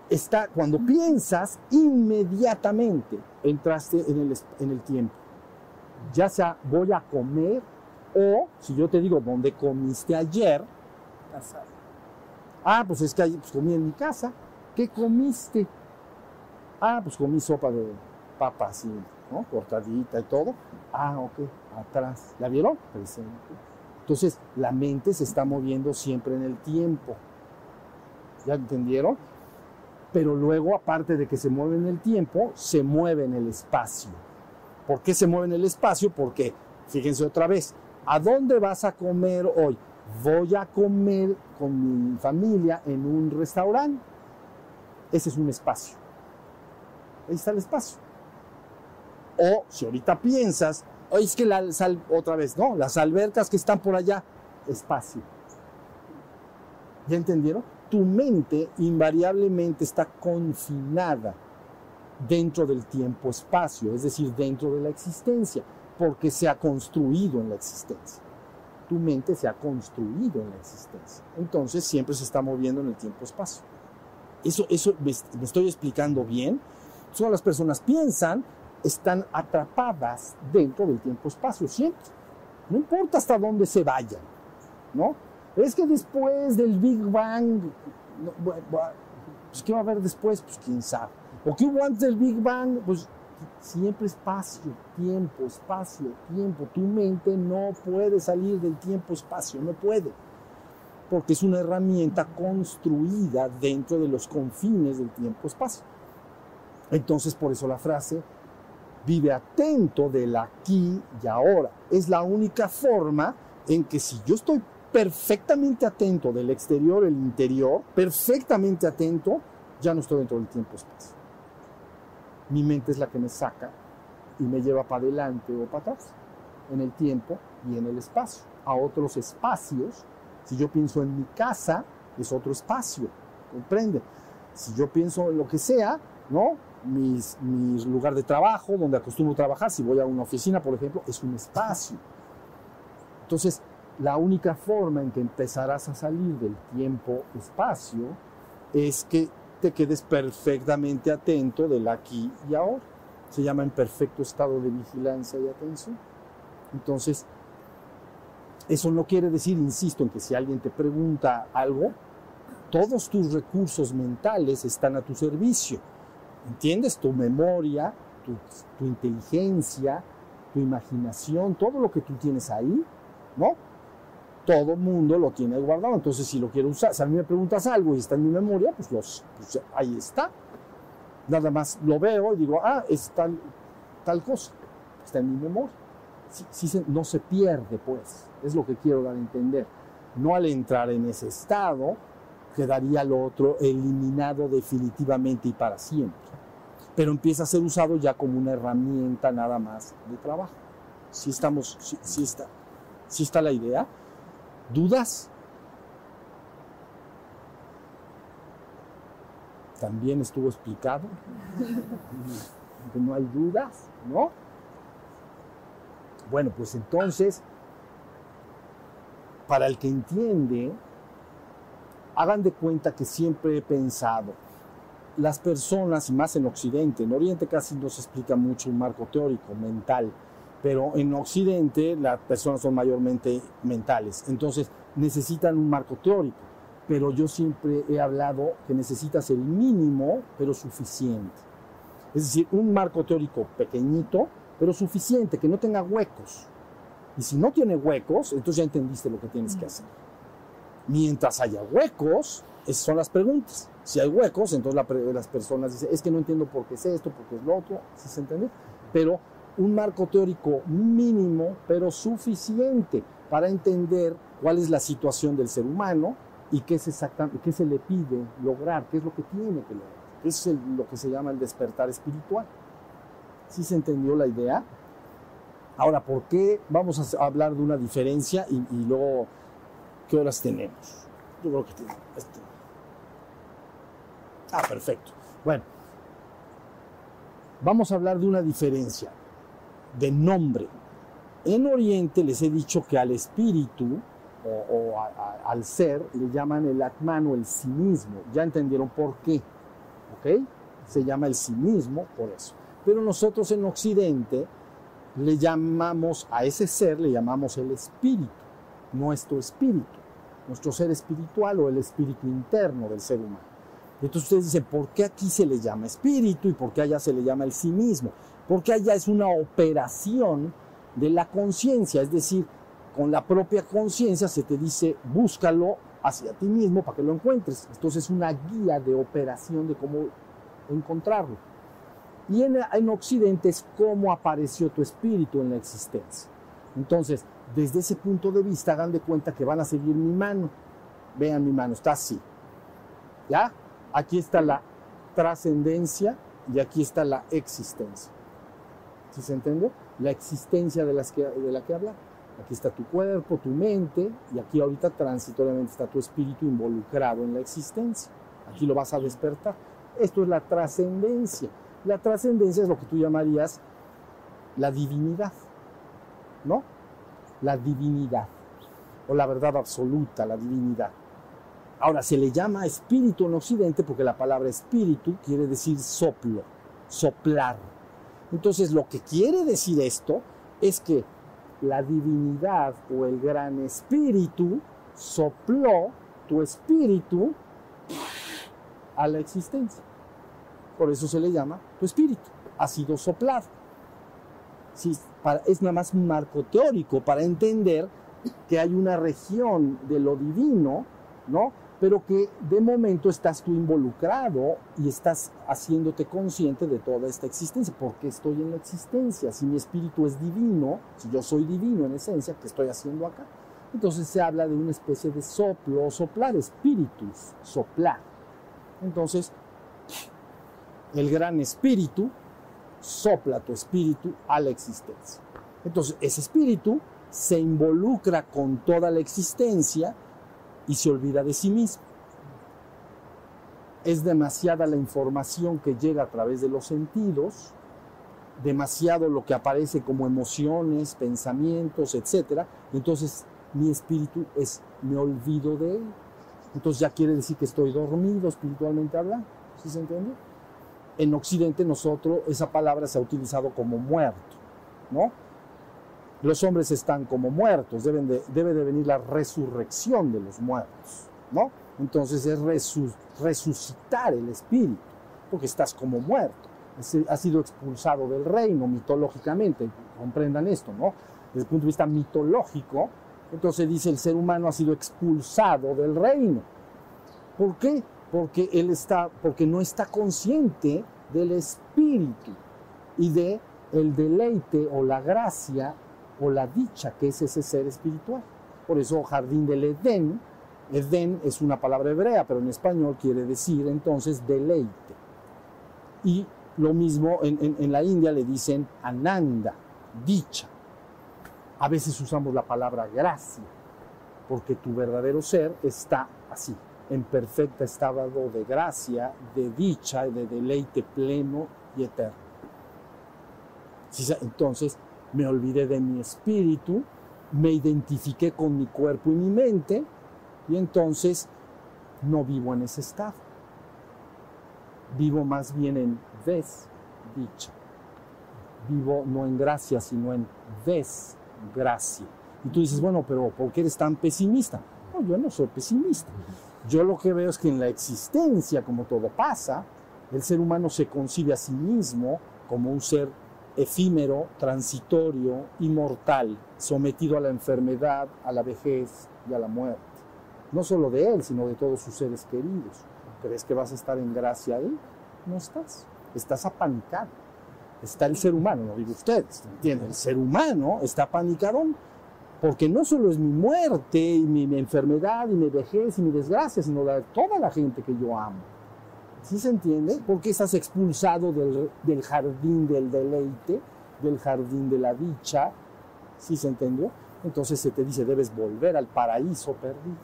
está, cuando piensas, inmediatamente entraste en el, en el tiempo. Ya sea voy a comer o si yo te digo dónde comiste ayer, ah, pues es que ayer pues, comí en mi casa. ¿Qué comiste? Ah, pues comí sopa de papa así, ¿no? Cortadita y todo. Ah, ok, atrás. ¿La vieron? Presente. Entonces, la mente se está moviendo siempre en el tiempo. ¿Ya entendieron? Pero luego, aparte de que se mueve en el tiempo, se mueve en el espacio. ¿Por qué se mueve en el espacio? Porque, fíjense otra vez, ¿a dónde vas a comer hoy? Voy a comer con mi familia en un restaurante. Ese es un espacio. Ahí está el espacio. O si ahorita piensas, es que la sal, otra vez, no, las albercas que están por allá, espacio. ¿Ya entendieron? Tu mente invariablemente está confinada dentro del tiempo-espacio, es decir, dentro de la existencia, porque se ha construido en la existencia. Tu mente se ha construido en la existencia. Entonces siempre se está moviendo en el tiempo-espacio. Eso, eso me, me estoy explicando bien. Todas las personas piensan, están atrapadas dentro del tiempo-espacio siempre. No importa hasta dónde se vayan, ¿no? Es que después del Big Bang, no, pues ¿qué va a haber después? Pues quién sabe. ¿O qué hubo antes del Big Bang? Pues siempre espacio, tiempo, espacio, tiempo. Tu mente no puede salir del tiempo-espacio, no puede. Porque es una herramienta construida dentro de los confines del tiempo-espacio. Entonces, por eso la frase, vive atento del aquí y ahora. Es la única forma en que si yo estoy perfectamente atento del exterior, el interior, perfectamente atento, ya no estoy dentro del tiempo-espacio. Mi mente es la que me saca y me lleva para adelante o para atrás, en el tiempo y en el espacio, a otros espacios. Si yo pienso en mi casa, es otro espacio, ¿comprende? Si yo pienso en lo que sea, ¿no? Mis, mi lugar de trabajo, donde acostumbro trabajar, si voy a una oficina, por ejemplo, es un espacio. Entonces, la única forma en que empezarás a salir del tiempo-espacio es que te quedes perfectamente atento del aquí y ahora. Se llama en perfecto estado de vigilancia y atención. Entonces, eso no quiere decir, insisto, en que si alguien te pregunta algo, todos tus recursos mentales están a tu servicio. ¿Entiendes? Tu memoria, tu, inteligencia, tu imaginación, todo lo que tú tienes ahí, ¿no? todo mundo lo tiene guardado. Entonces, si lo quiero usar, si a mí me preguntas algo y está en mi memoria, pues, los, pues ahí está. Nada más lo veo y digo, ah, es tal, cosa. Está en mi memoria. Se, no se pierde, pues. Es lo que quiero dar a entender. No al entrar en ese estado, quedaría lo otro eliminado definitivamente y para siempre. Pero empieza a ser usado ya como una herramienta nada más de trabajo. Si estamos, si, si está, si está la idea. ¿Dudas? También estuvo explicado. que no hay dudas, ¿no? Bueno, pues entonces, para el que entiende, hagan de cuenta que siempre he pensado, las personas, más en Occidente, en Oriente casi no se explica mucho un marco teórico, mental, pero en Occidente las personas son mayormente mentales, entonces necesitan un marco teórico, pero yo siempre he hablado que necesitas el mínimo, pero suficiente. Es decir, un marco teórico pequeñito, pero suficiente, que no tenga huecos. Y si no tiene huecos, entonces ya entendiste lo que tienes que hacer. Mientras haya huecos, esas son las preguntas. Si hay huecos, entonces la, las personas dicen, es que no entiendo por qué es esto, por qué es lo otro, ¿sí se entiende? Pero un marco teórico mínimo, pero suficiente para entender cuál es la situación del ser humano y qué es exactamente, qué se le pide lograr, qué es lo que tiene que lograr. Eso es el, lo que se llama el despertar espiritual. ¿Sí se entendió la idea? Ahora, ¿por qué vamos a hablar de una diferencia y luego qué horas tenemos? Yo creo que tenemos. Este. Ah, perfecto. Bueno, vamos a hablar de una diferencia de nombre. En Oriente les he dicho que al espíritu o, al ser le llaman el atman o el sí. Ya entendieron por qué. ¿Ok? Se llama el sí por eso. Pero nosotros en Occidente le llamamos a ese ser, le llamamos el espíritu, nuestro espíritu, nuestro ser espiritual o el espíritu interno del ser humano. Entonces ustedes dicen, ¿por qué aquí se le llama espíritu y por qué allá se le llama el sí mismo? Porque allá es una operación de la conciencia, es decir, con la propia conciencia se te dice, búscalo hacia ti mismo para que lo encuentres. Entonces es una guía de operación de cómo encontrarlo. Y en, en, Occidente es cómo apareció tu espíritu en la existencia. Entonces, desde ese punto de vista, hagan de cuenta que van a seguir mi mano. Vean mi mano, está así. ¿Ya? Aquí está la trascendencia y aquí está la existencia. ¿Sí se entiende? La existencia de, las que, de la que habla. Aquí está tu cuerpo, tu mente, y aquí ahorita transitoriamente está tu espíritu involucrado en la existencia. Aquí lo vas a despertar. Esto es la trascendencia. La trascendencia es lo que tú llamarías la divinidad, ¿no? La divinidad, o la verdad absoluta, la divinidad. Ahora, se le llama espíritu en Occidente porque la palabra espíritu quiere decir soplo, soplar. Entonces, lo que quiere decir esto es que la divinidad o el gran espíritu sopló tu espíritu a la existencia. Por eso se le llama tu espíritu. Ha sido soplado. Es nada más un marco teórico para entender que hay una región de lo divino, ¿no? Pero que de momento estás tú involucrado y estás haciéndote consciente de toda esta existencia. ¿Por qué estoy en la existencia? Si mi espíritu es divino, si yo soy divino en esencia, ¿qué estoy haciendo acá? Entonces se habla de una especie de soplo, soplar, espíritus, soplar. Entonces, el gran espíritu sopla tu espíritu a la existencia. Entonces, ese espíritu se involucra con toda la existencia y se olvida de sí mismo. Es demasiada la información que llega a través de los sentidos, demasiado lo que aparece como emociones, pensamientos, etc. Entonces, mi espíritu es, me olvido de él. Entonces ya quiere decir que estoy dormido espiritualmente hablando. ¿Sí se entiende? En Occidente nosotros esa palabra se ha utilizado como muerto, ¿no? Los hombres están como muertos, debe de venir la resurrección de los muertos, ¿no? Entonces es resu, resucitar el espíritu, porque estás como muerto, has sido expulsado del reino mitológicamente, comprendan esto, ¿no? Desde el punto de vista mitológico, entonces dice el ser humano ha sido expulsado del reino. ¿Por qué? Porque él está, porque no está consciente del espíritu y de el deleite o la gracia o la dicha que es ese ser espiritual. Por eso jardín del Edén, Edén es una palabra hebrea, pero en español quiere decir entonces deleite. Y lo mismo en, en, en la India le dicen ananda, dicha. A veces usamos la palabra gracia, porque tu verdadero ser está así, en perfecta estado de gracia, de dicha, de deleite pleno y eterno. Entonces me olvidé de mi espíritu, me identifiqué con mi cuerpo y mi mente, y entonces no vivo en ese estado. Vivo más bien en desdicha. Vivo no en gracia, sino en desgracia. Y tú dices, bueno, pero ¿por qué eres tan pesimista? No, yo no soy pesimista. Yo lo que veo es que en la existencia, como todo pasa, el ser humano se concibe a sí mismo como un ser efímero, transitorio, inmortal, sometido a la enfermedad, a la vejez y a la muerte. No solo de él, sino de todos sus seres queridos. ¿Crees que vas a estar en gracia ahí? No estás. Estás apanicado. Está el ser humano, no digo ustedes, ¿entienden? El ser humano está apanicado porque no solo es mi muerte y mi, mi enfermedad y mi vejez y mi desgracia, sino la toda la gente que yo amo. ¿Sí se entiende? Porque estás expulsado del, del jardín del deleite, del jardín de la dicha. ¿Sí se entendió? Entonces se te dice, debes volver al paraíso perdido.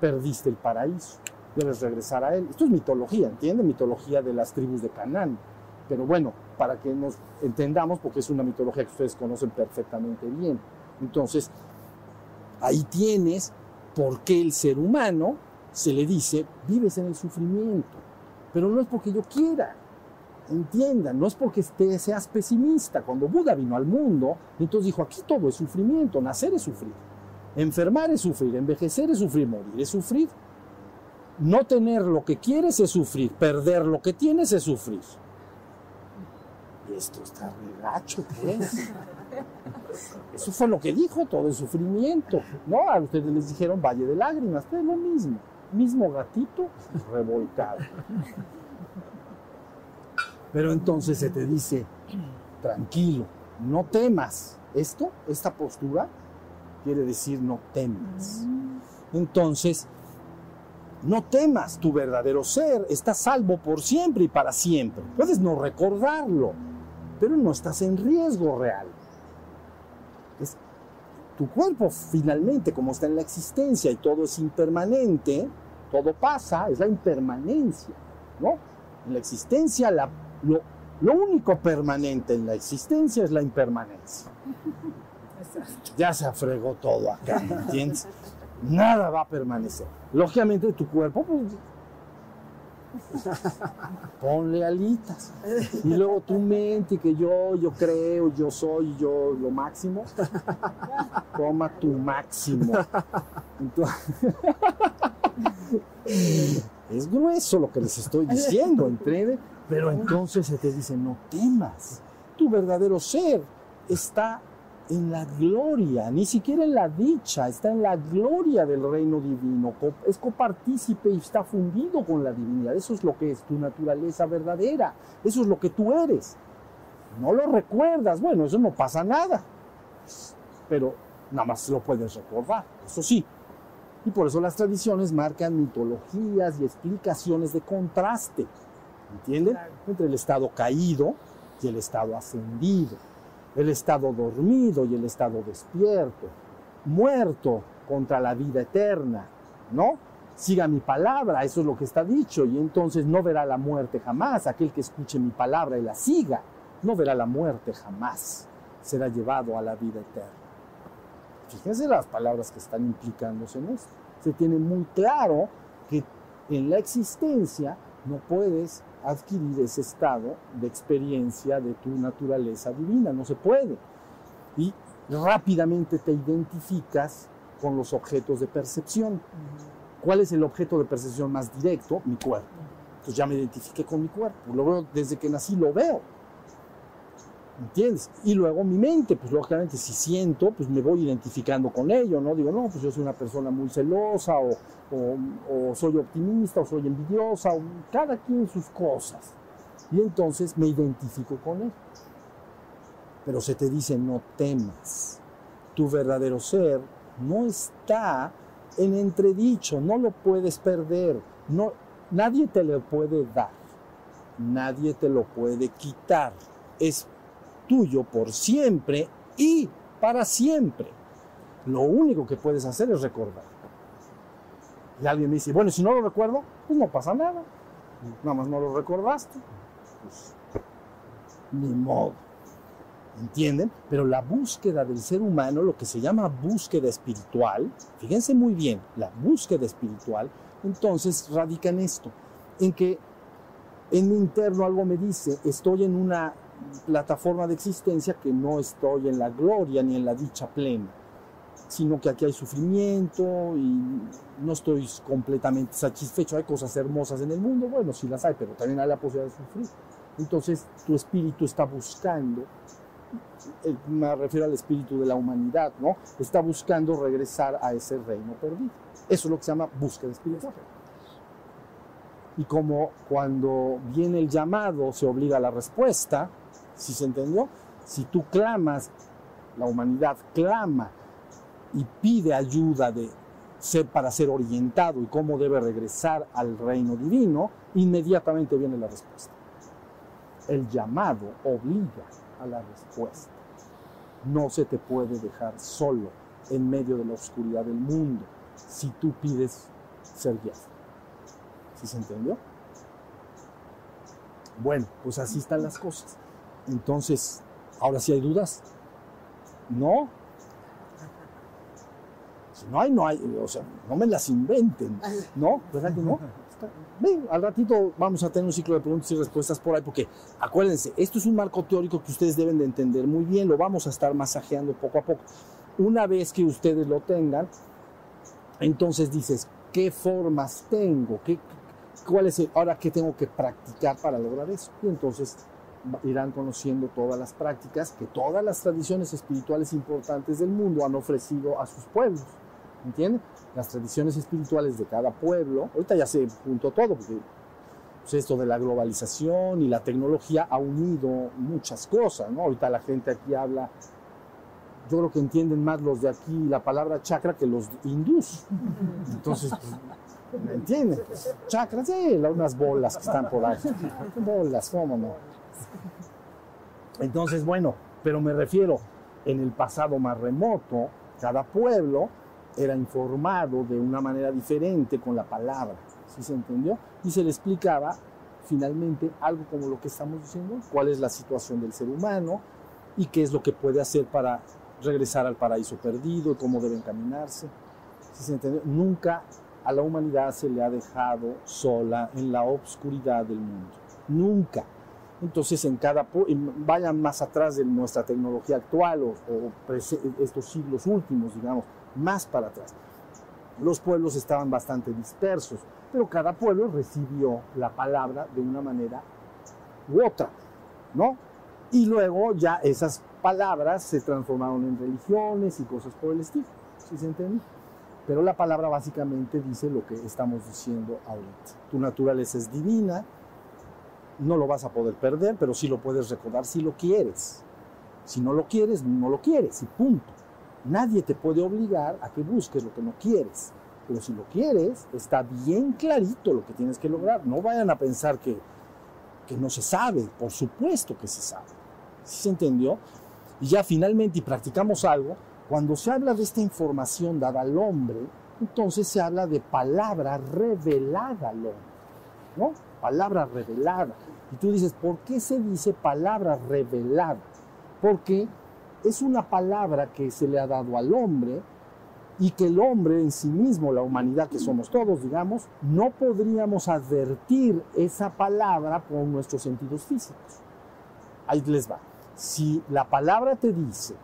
Perdiste el paraíso, debes regresar a él. Esto es mitología, ¿entiende? Mitología de las tribus de Canaán. Pero bueno, para que nos entendamos, porque es una mitología que ustedes conocen perfectamente bien. Entonces, ahí tienes por qué el ser humano se le dice, vives en el sufrimiento. Pero no es porque yo quiera, entiendan, no es porque seas pesimista. Cuando Buda vino al mundo, entonces dijo, aquí todo es sufrimiento, nacer es sufrir, enfermar es sufrir, envejecer es sufrir, morir es sufrir. No tener lo que quieres es sufrir, perder lo que tienes es sufrir. Y esto está regacho, pues. Eso fue lo que dijo, todo el sufrimiento. No, a ustedes les dijeron Valle de Lágrimas, es lo mismo. Mismo gatito revolcado. Pero entonces se te dice, tranquilo, no temas. Esto, esta postura, quiere decir no temas. Entonces, no temas, tu verdadero ser está salvo por siempre y para siempre. Puedes no recordarlo, pero no estás en riesgo real. Tu cuerpo finalmente, como está en la existencia y todo es impermanente, todo pasa, es la impermanencia, ¿no? En la existencia, la, lo, lo único permanente en la existencia es la impermanencia. Ya se afregó todo acá, ¿me entiendes? Nada va a permanecer. Lógicamente tu cuerpo, pues, ponle alitas. Y luego tu mente, que yo, yo creo, yo soy, yo lo máximo. Toma tu máximo. Es grueso lo que les estoy diciendo. Pero entonces se te dice, no temas. Tu verdadero ser está en la gloria, ni siquiera en la dicha, está en la gloria del reino divino, es copartícipe y está fundido con la divinidad. Eso es lo que es tu naturaleza verdadera, eso es lo que tú eres. No lo recuerdas, bueno, eso no pasa nada, pero nada más lo puedes recordar, eso sí. Y por eso las tradiciones marcan mitologías y explicaciones de contraste, ¿entienden? Entre el estado caído y el estado ascendido el estado dormido y el estado despierto, muerto contra la vida eterna, ¿no? Siga mi palabra, eso es lo que está dicho, y entonces no verá la muerte jamás, aquel que escuche mi palabra y la siga, no verá la muerte jamás, será llevado a la vida eterna. Fíjense las palabras que están implicándose en esto. Se tiene muy claro que en la existencia no puedes adquirir ese estado de experiencia de tu naturaleza divina, no se puede. Y rápidamente te identificas con los objetos de percepción. ¿Cuál es el objeto de percepción más directo? Mi cuerpo. Entonces ya me identifiqué con mi cuerpo. Lo veo desde que nací, lo veo. ¿Entiendes? Y luego mi mente, pues lógicamente si siento, pues me voy identificando con ello, ¿no? Digo, no, pues yo soy una persona muy celosa o, o, soy optimista o soy envidiosa, o cada quien sus cosas. Y entonces me identifico con él. Pero se te dice, no temas. Tu verdadero ser no está en entredicho, no lo puedes perder, no, nadie te lo puede dar, nadie te lo puede quitar. Es tuyo por siempre y para siempre. Lo único que puedes hacer es recordar. Y alguien me dice, bueno, si no lo recuerdo, pues no pasa nada. Nada más no lo recordaste. Pues, ni modo. ¿Entienden? Pero la búsqueda del ser humano, lo que se llama búsqueda espiritual, fíjense muy bien, la búsqueda espiritual, entonces radica en esto, en que en mi interno algo me dice, estoy en una plataforma de existencia que no estoy en la gloria ni en la dicha plena, sino que aquí hay sufrimiento y no estoy completamente satisfecho. Hay cosas hermosas en el mundo, bueno, sí las hay, pero también hay la posibilidad de sufrir. Entonces tu espíritu está buscando, eh, me refiero al espíritu de la humanidad, ¿no? Está buscando regresar a ese reino perdido. Eso es lo que se llama búsqueda espiritual. Y como cuando viene el llamado se obliga a la respuesta, ¿sí se entendió? Si tú clamas, la humanidad clama y pide ayuda de ser para ser orientado y cómo debe regresar al reino divino, inmediatamente viene la respuesta. El llamado obliga a la respuesta. No se te puede dejar solo en medio de la oscuridad del mundo si tú pides ser guiado. ¿Sí se entendió? Bueno, pues así están las cosas. Entonces, ahora sí hay dudas. ¿No? Si no hay, no hay. O sea, no me las inventen. ¿No? ¿Verdad que no? Ven, al ratito vamos a tener un ciclo de preguntas y respuestas por ahí, porque acuérdense, esto es un marco teórico que ustedes deben de entender muy bien, lo vamos a estar masajeando poco a poco. Una vez que ustedes lo tengan, entonces dices, ¿qué formas tengo? ¿Qué, cuál es el, ahora qué tengo que practicar para lograr eso? Y entonces irán conociendo todas las prácticas que todas las tradiciones espirituales importantes del mundo han ofrecido a sus pueblos. ¿Entienden? Las tradiciones espirituales de cada pueblo, ahorita ya se juntó todo, porque pues, esto de la globalización y la tecnología ha unido muchas cosas, ¿no? Ahorita la gente aquí habla, yo creo que entienden más los de aquí la palabra chakra que los hindús. Entonces, pues, ¿me entienden? Chakras, sí, unas bolas que están por ahí. Bolas, ¿cómo no? Entonces, bueno, pero me refiero, en el pasado más remoto, cada pueblo era informado de una manera diferente con la palabra, ¿sí se entendió? Y se le explicaba finalmente algo como lo que estamos diciendo, cuál es la situación del ser humano y qué es lo que puede hacer para regresar al paraíso perdido cómo debe encaminarse. ¿Sí se entendió? Nunca a la humanidad se le ha dejado sola en la obscuridad del mundo. Nunca. Entonces, en cada vayan más atrás de nuestra tecnología actual o, estos siglos últimos, digamos, más para atrás. Los pueblos estaban bastante dispersos, pero cada pueblo recibió la palabra de una manera u otra, ¿no? Y luego ya esas palabras se transformaron en religiones y cosas por el estilo, ¿sí se entiende? Pero la palabra básicamente dice lo que estamos diciendo ahorita. Tu naturaleza es divina, no lo vas a poder perder, pero sí lo puedes recordar si lo quieres. Si no lo quieres, no lo quieres y punto. Nadie te puede obligar a que busques lo que no quieres. Pero si lo quieres, está bien clarito lo que tienes que lograr. No vayan a pensar que, que no se sabe. Por supuesto que se sabe. ¿Sí se entendió? Y ya finalmente, y practicamos algo, cuando se habla de esta información dada al hombre, entonces se habla de palabra revelada al hombre. ¿No? Palabra revelada. Y tú dices, ¿por qué se dice palabra revelada? Porque es una palabra que se le ha dado al hombre y que el hombre en sí mismo, la humanidad que somos todos, digamos, no podríamos advertir esa palabra con nuestros sentidos físicos. Ahí les va. Si la palabra te dice,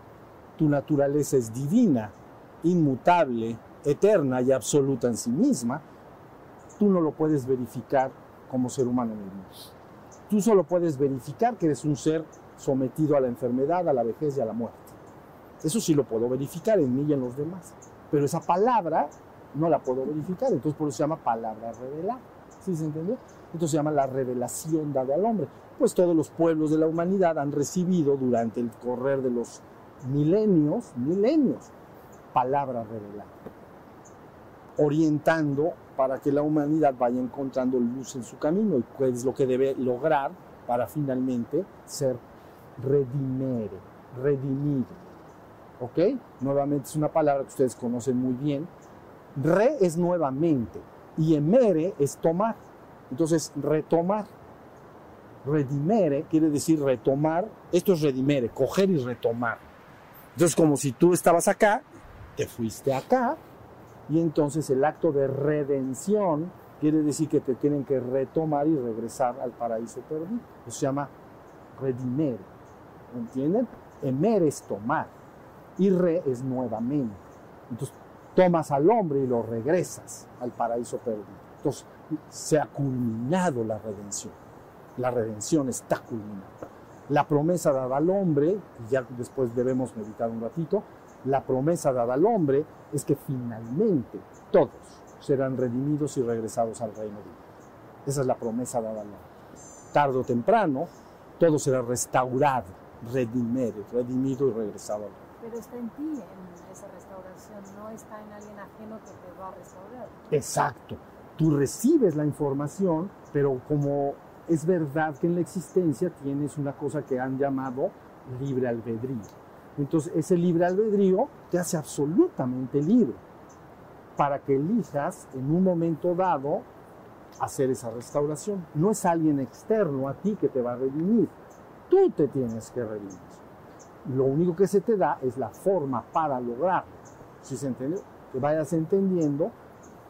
tu naturaleza es divina, inmutable, eterna y absoluta en sí misma, tú no lo puedes verificar como ser humano mundo. Tú solo puedes verificar que eres un ser sometido a la enfermedad, a la vejez y a la muerte. Eso sí lo puedo verificar en mí y en los demás. Pero esa palabra no la puedo verificar, entonces por eso se llama palabra revelada. ¿Sí se entendió? Entonces se llama la revelación dada al hombre. Pues todos los pueblos de la humanidad han recibido durante el correr de los milenios, milenios, palabra revelada. Orientando para que la humanidad vaya encontrando luz en su camino y qué es lo que debe lograr para finalmente ser redimere, redimido. ¿Ok? Nuevamente es una palabra que ustedes conocen muy bien. Re es nuevamente y emere es tomar. Entonces, retomar. Redimere quiere decir retomar. Esto es redimere, coger y retomar. Entonces, como si tú estabas acá, te fuiste acá, y entonces el acto de redención quiere decir que te tienen que retomar y regresar al paraíso perdido. Eso se llama redimere. ¿Entienden? Emer es tomar y re es nuevamente. Entonces, tomas al hombre y lo regresas al paraíso perdido. Entonces, se ha culminado la redención. La redención está culminada. La promesa dada al hombre, y ya después debemos meditar un ratito, la promesa dada al hombre es que finalmente todos serán redimidos y regresados al reino de Dios. Esa es la promesa dada al hombre. Tarde o temprano, todo será restaurado, redimido, redimido y regresado al reino. Pero está en ti en esa restauración, no está en alguien ajeno que te va a restaurar. Exacto. Tú recibes la información, pero como es verdad que en la existencia tienes una cosa que han llamado libre albedrío. Entonces, ese libre albedrío te hace absolutamente libre para que elijas en un momento dado hacer esa restauración. No es alguien externo a ti que te va a redimir. Tú te tienes que redimir. Lo único que se te da es la forma para lograrlo. Si se entiende, que vayas entendiendo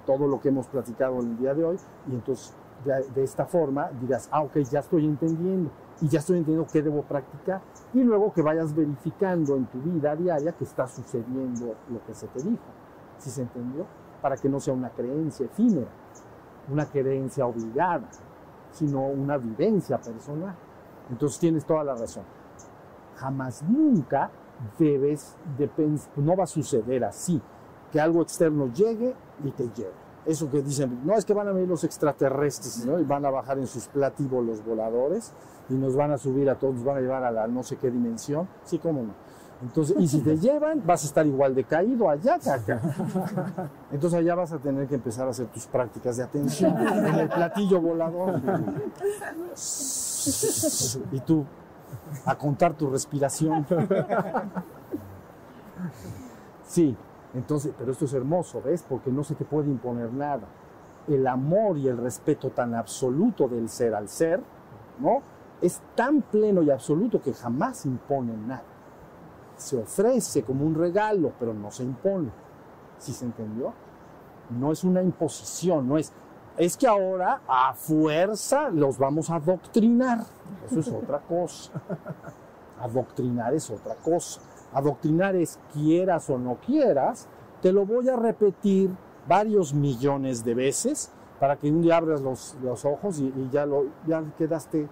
todo lo que hemos platicado el día de hoy y entonces de, de esta forma dirás, ah, ok, ya estoy entendiendo y ya estoy entendiendo qué debo practicar. Y luego que vayas verificando en tu vida diaria que está sucediendo lo que se te dijo. ¿Sí se entendió? Para que no sea una creencia efímera, una creencia obligada, sino una vivencia personal. Entonces tienes toda la razón. Jamás nunca debes de no va a suceder así, que algo externo llegue y te lleve. Eso que dicen, no es que van a venir los extraterrestres, ¿no? Y van a bajar en sus platíbolos voladores y nos van a subir a todos, nos van a llevar a la no sé qué dimensión. Sí, cómo no. Entonces, y si te llevan, vas a estar igual de caído allá que acá. Entonces allá vas a tener que empezar a hacer tus prácticas de atención en el platillo volador. Y tú a contar tu respiración. Sí, entonces, pero esto es hermoso, ¿ves? Porque no se te puede imponer nada. El amor y el respeto tan absoluto del ser al ser, ¿no? Es tan pleno y absoluto que jamás impone nada. Se ofrece como un regalo, pero no se impone. ¿Sí se entendió? No es una imposición, no es, es que ahora a fuerza los vamos a adoctrinar. Eso es otra cosa. Adoctrinar es otra cosa. Adoctrinar es quieras o no quieras, te lo voy a repetir varios millones de veces para que un día abras los, los ojos y, y ya, lo, ya quedaste,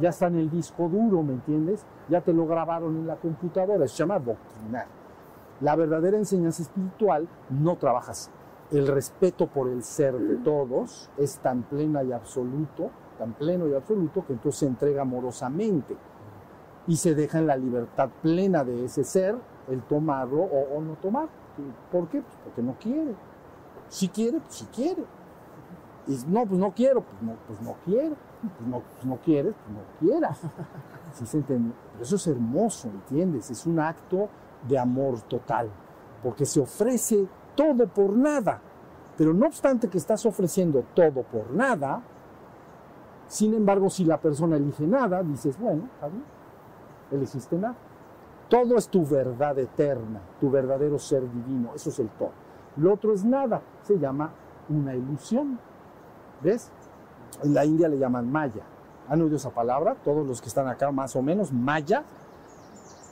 ya está en el disco duro, ¿me entiendes? Ya te lo grabaron en la computadora, se llama adoctrinar. La verdadera enseñanza espiritual no trabaja así. El respeto por el ser de todos es tan plena y absoluto, tan pleno y absoluto, que entonces se entrega amorosamente y se deja en la libertad plena de ese ser el tomarlo o, o no tomar. ¿Por qué? Pues porque no quiere. Si quiere, pues si quiere. Y no, pues no quiero, pues no, pues no quiero. Pues no, pues no quieres, pues no quieras. ¿Sí se entiende? Pero eso es hermoso, ¿entiendes? Es un acto de amor total, porque se ofrece todo por nada. Pero no obstante que estás ofreciendo todo por nada, sin embargo, si la persona elige nada, dices, bueno, está bien, elegiste nada. Todo es tu verdad eterna, tu verdadero ser divino, eso es el todo. Lo otro es nada, se llama una ilusión. ¿Ves? En la India le llaman maya. ¿Han oído esa palabra? Todos los que están acá más o menos, maya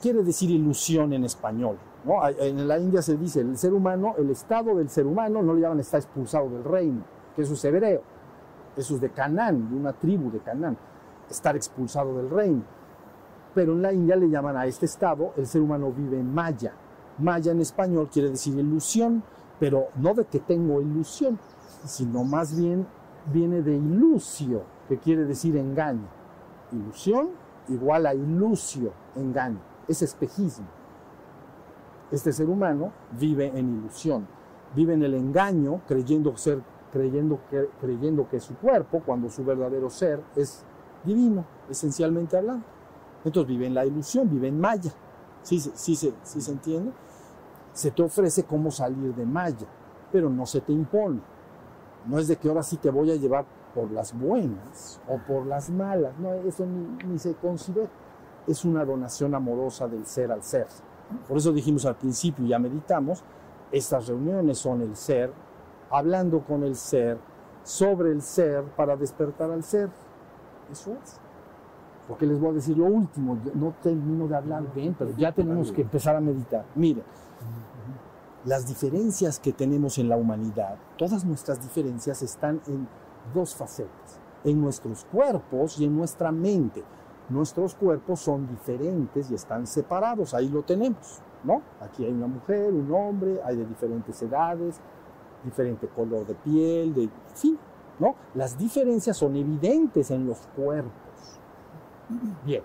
quiere decir ilusión en español. ¿no? En la India se dice, el ser humano, el estado del ser humano, no le llaman está expulsado del reino, que eso es hebreo, eso es de Canaán, de una tribu de Canaán, estar expulsado del reino. Pero en la India le llaman a este estado, el ser humano vive en maya. Maya en español quiere decir ilusión, pero no de que tengo ilusión, sino más bien viene de ilusio, que quiere decir engaño. Ilusión igual a ilusio, engaño, es espejismo. Este ser humano vive en ilusión, vive en el engaño, creyendo ser, creyendo que, creyendo que su cuerpo, cuando su verdadero ser es divino, esencialmente hablando. Entonces vive en la ilusión, vive en maya. ¿Sí, sí, sí, sí se entiende? Se te ofrece cómo salir de maya, pero no se te impone. No es de que ahora sí te voy a llevar por las buenas o por las malas. No, eso ni, se considera. Es una donación amorosa del ser al ser. Por eso dijimos al principio, ya meditamos, estas reuniones son el ser, hablando con el ser, sobre el ser, para despertar al ser. Eso es. Porque les voy a decir lo último, no termino de hablar bien, pero ya tenemos que empezar a meditar. Miren, las diferencias que tenemos en la humanidad, todas nuestras diferencias están en dos facetas, en nuestros cuerpos y en nuestra mente. Nuestros cuerpos son diferentes y están separados, ahí lo tenemos, ¿no? Aquí hay una mujer, un hombre, hay de diferentes edades, diferente color de piel, de fin, ¿no? Las diferencias son evidentes en los cuerpos. Bien,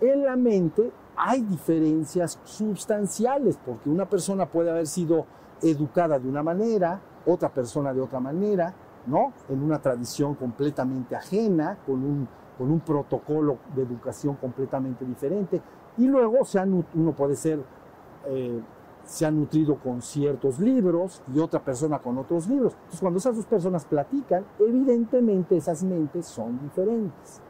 en la mente hay diferencias sustanciales, porque una persona puede haber sido educada de una manera, otra persona de otra manera, ¿no? En una tradición completamente ajena, con un, con un protocolo de educación completamente diferente. Y luego se ha, uno puede ser, eh, se ha nutrido con ciertos libros y otra persona con otros libros. Entonces, cuando esas dos personas platican, evidentemente esas mentes son diferentes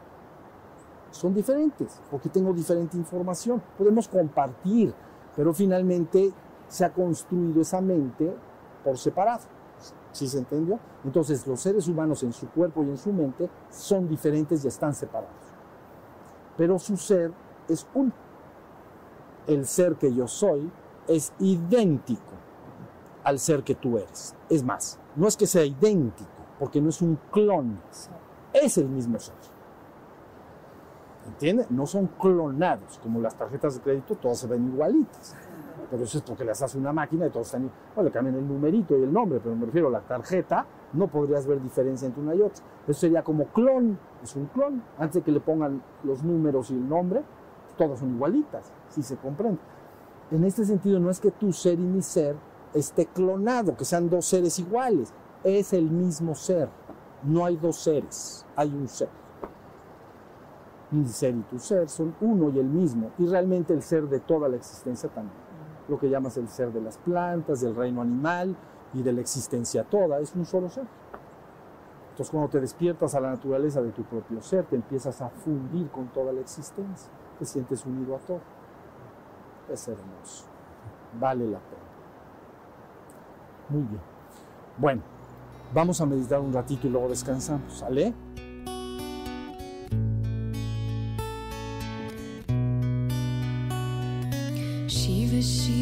son diferentes, porque tengo diferente información. Podemos compartir, pero finalmente se ha construido esa mente por separado. ¿Sí se entendió? Entonces los seres humanos en su cuerpo y en su mente son diferentes y están separados. Pero su ser es uno. El ser que yo soy es idéntico al ser que tú eres. Es más, no es que sea idéntico, porque no es un clon, es el mismo ser. ¿Entiendes? No son clonados, como las tarjetas de crédito, todas se ven igualitas. Pero eso es porque las hace una máquina y todos están. Bueno, le cambian el numerito y el nombre, pero me refiero a la tarjeta, no podrías ver diferencia entre una y otra. Eso sería como clon, es un clon. Antes de que le pongan los números y el nombre, todas son igualitas, si se comprende. En este sentido, no es que tu ser y mi ser esté clonado, que sean dos seres iguales. Es el mismo ser. No hay dos seres, hay un ser mi ser y tu ser son uno y el mismo, y realmente el ser de toda la existencia también. Lo que llamas el ser de las plantas, del reino animal y de la existencia toda, es un solo ser. Entonces cuando te despiertas a la naturaleza de tu propio ser, te empiezas a fundir con toda la existencia, te sientes unido a todo. Es hermoso, vale la pena. Muy bien. Bueno, vamos a meditar un ratito y luego descansamos, ¿sale?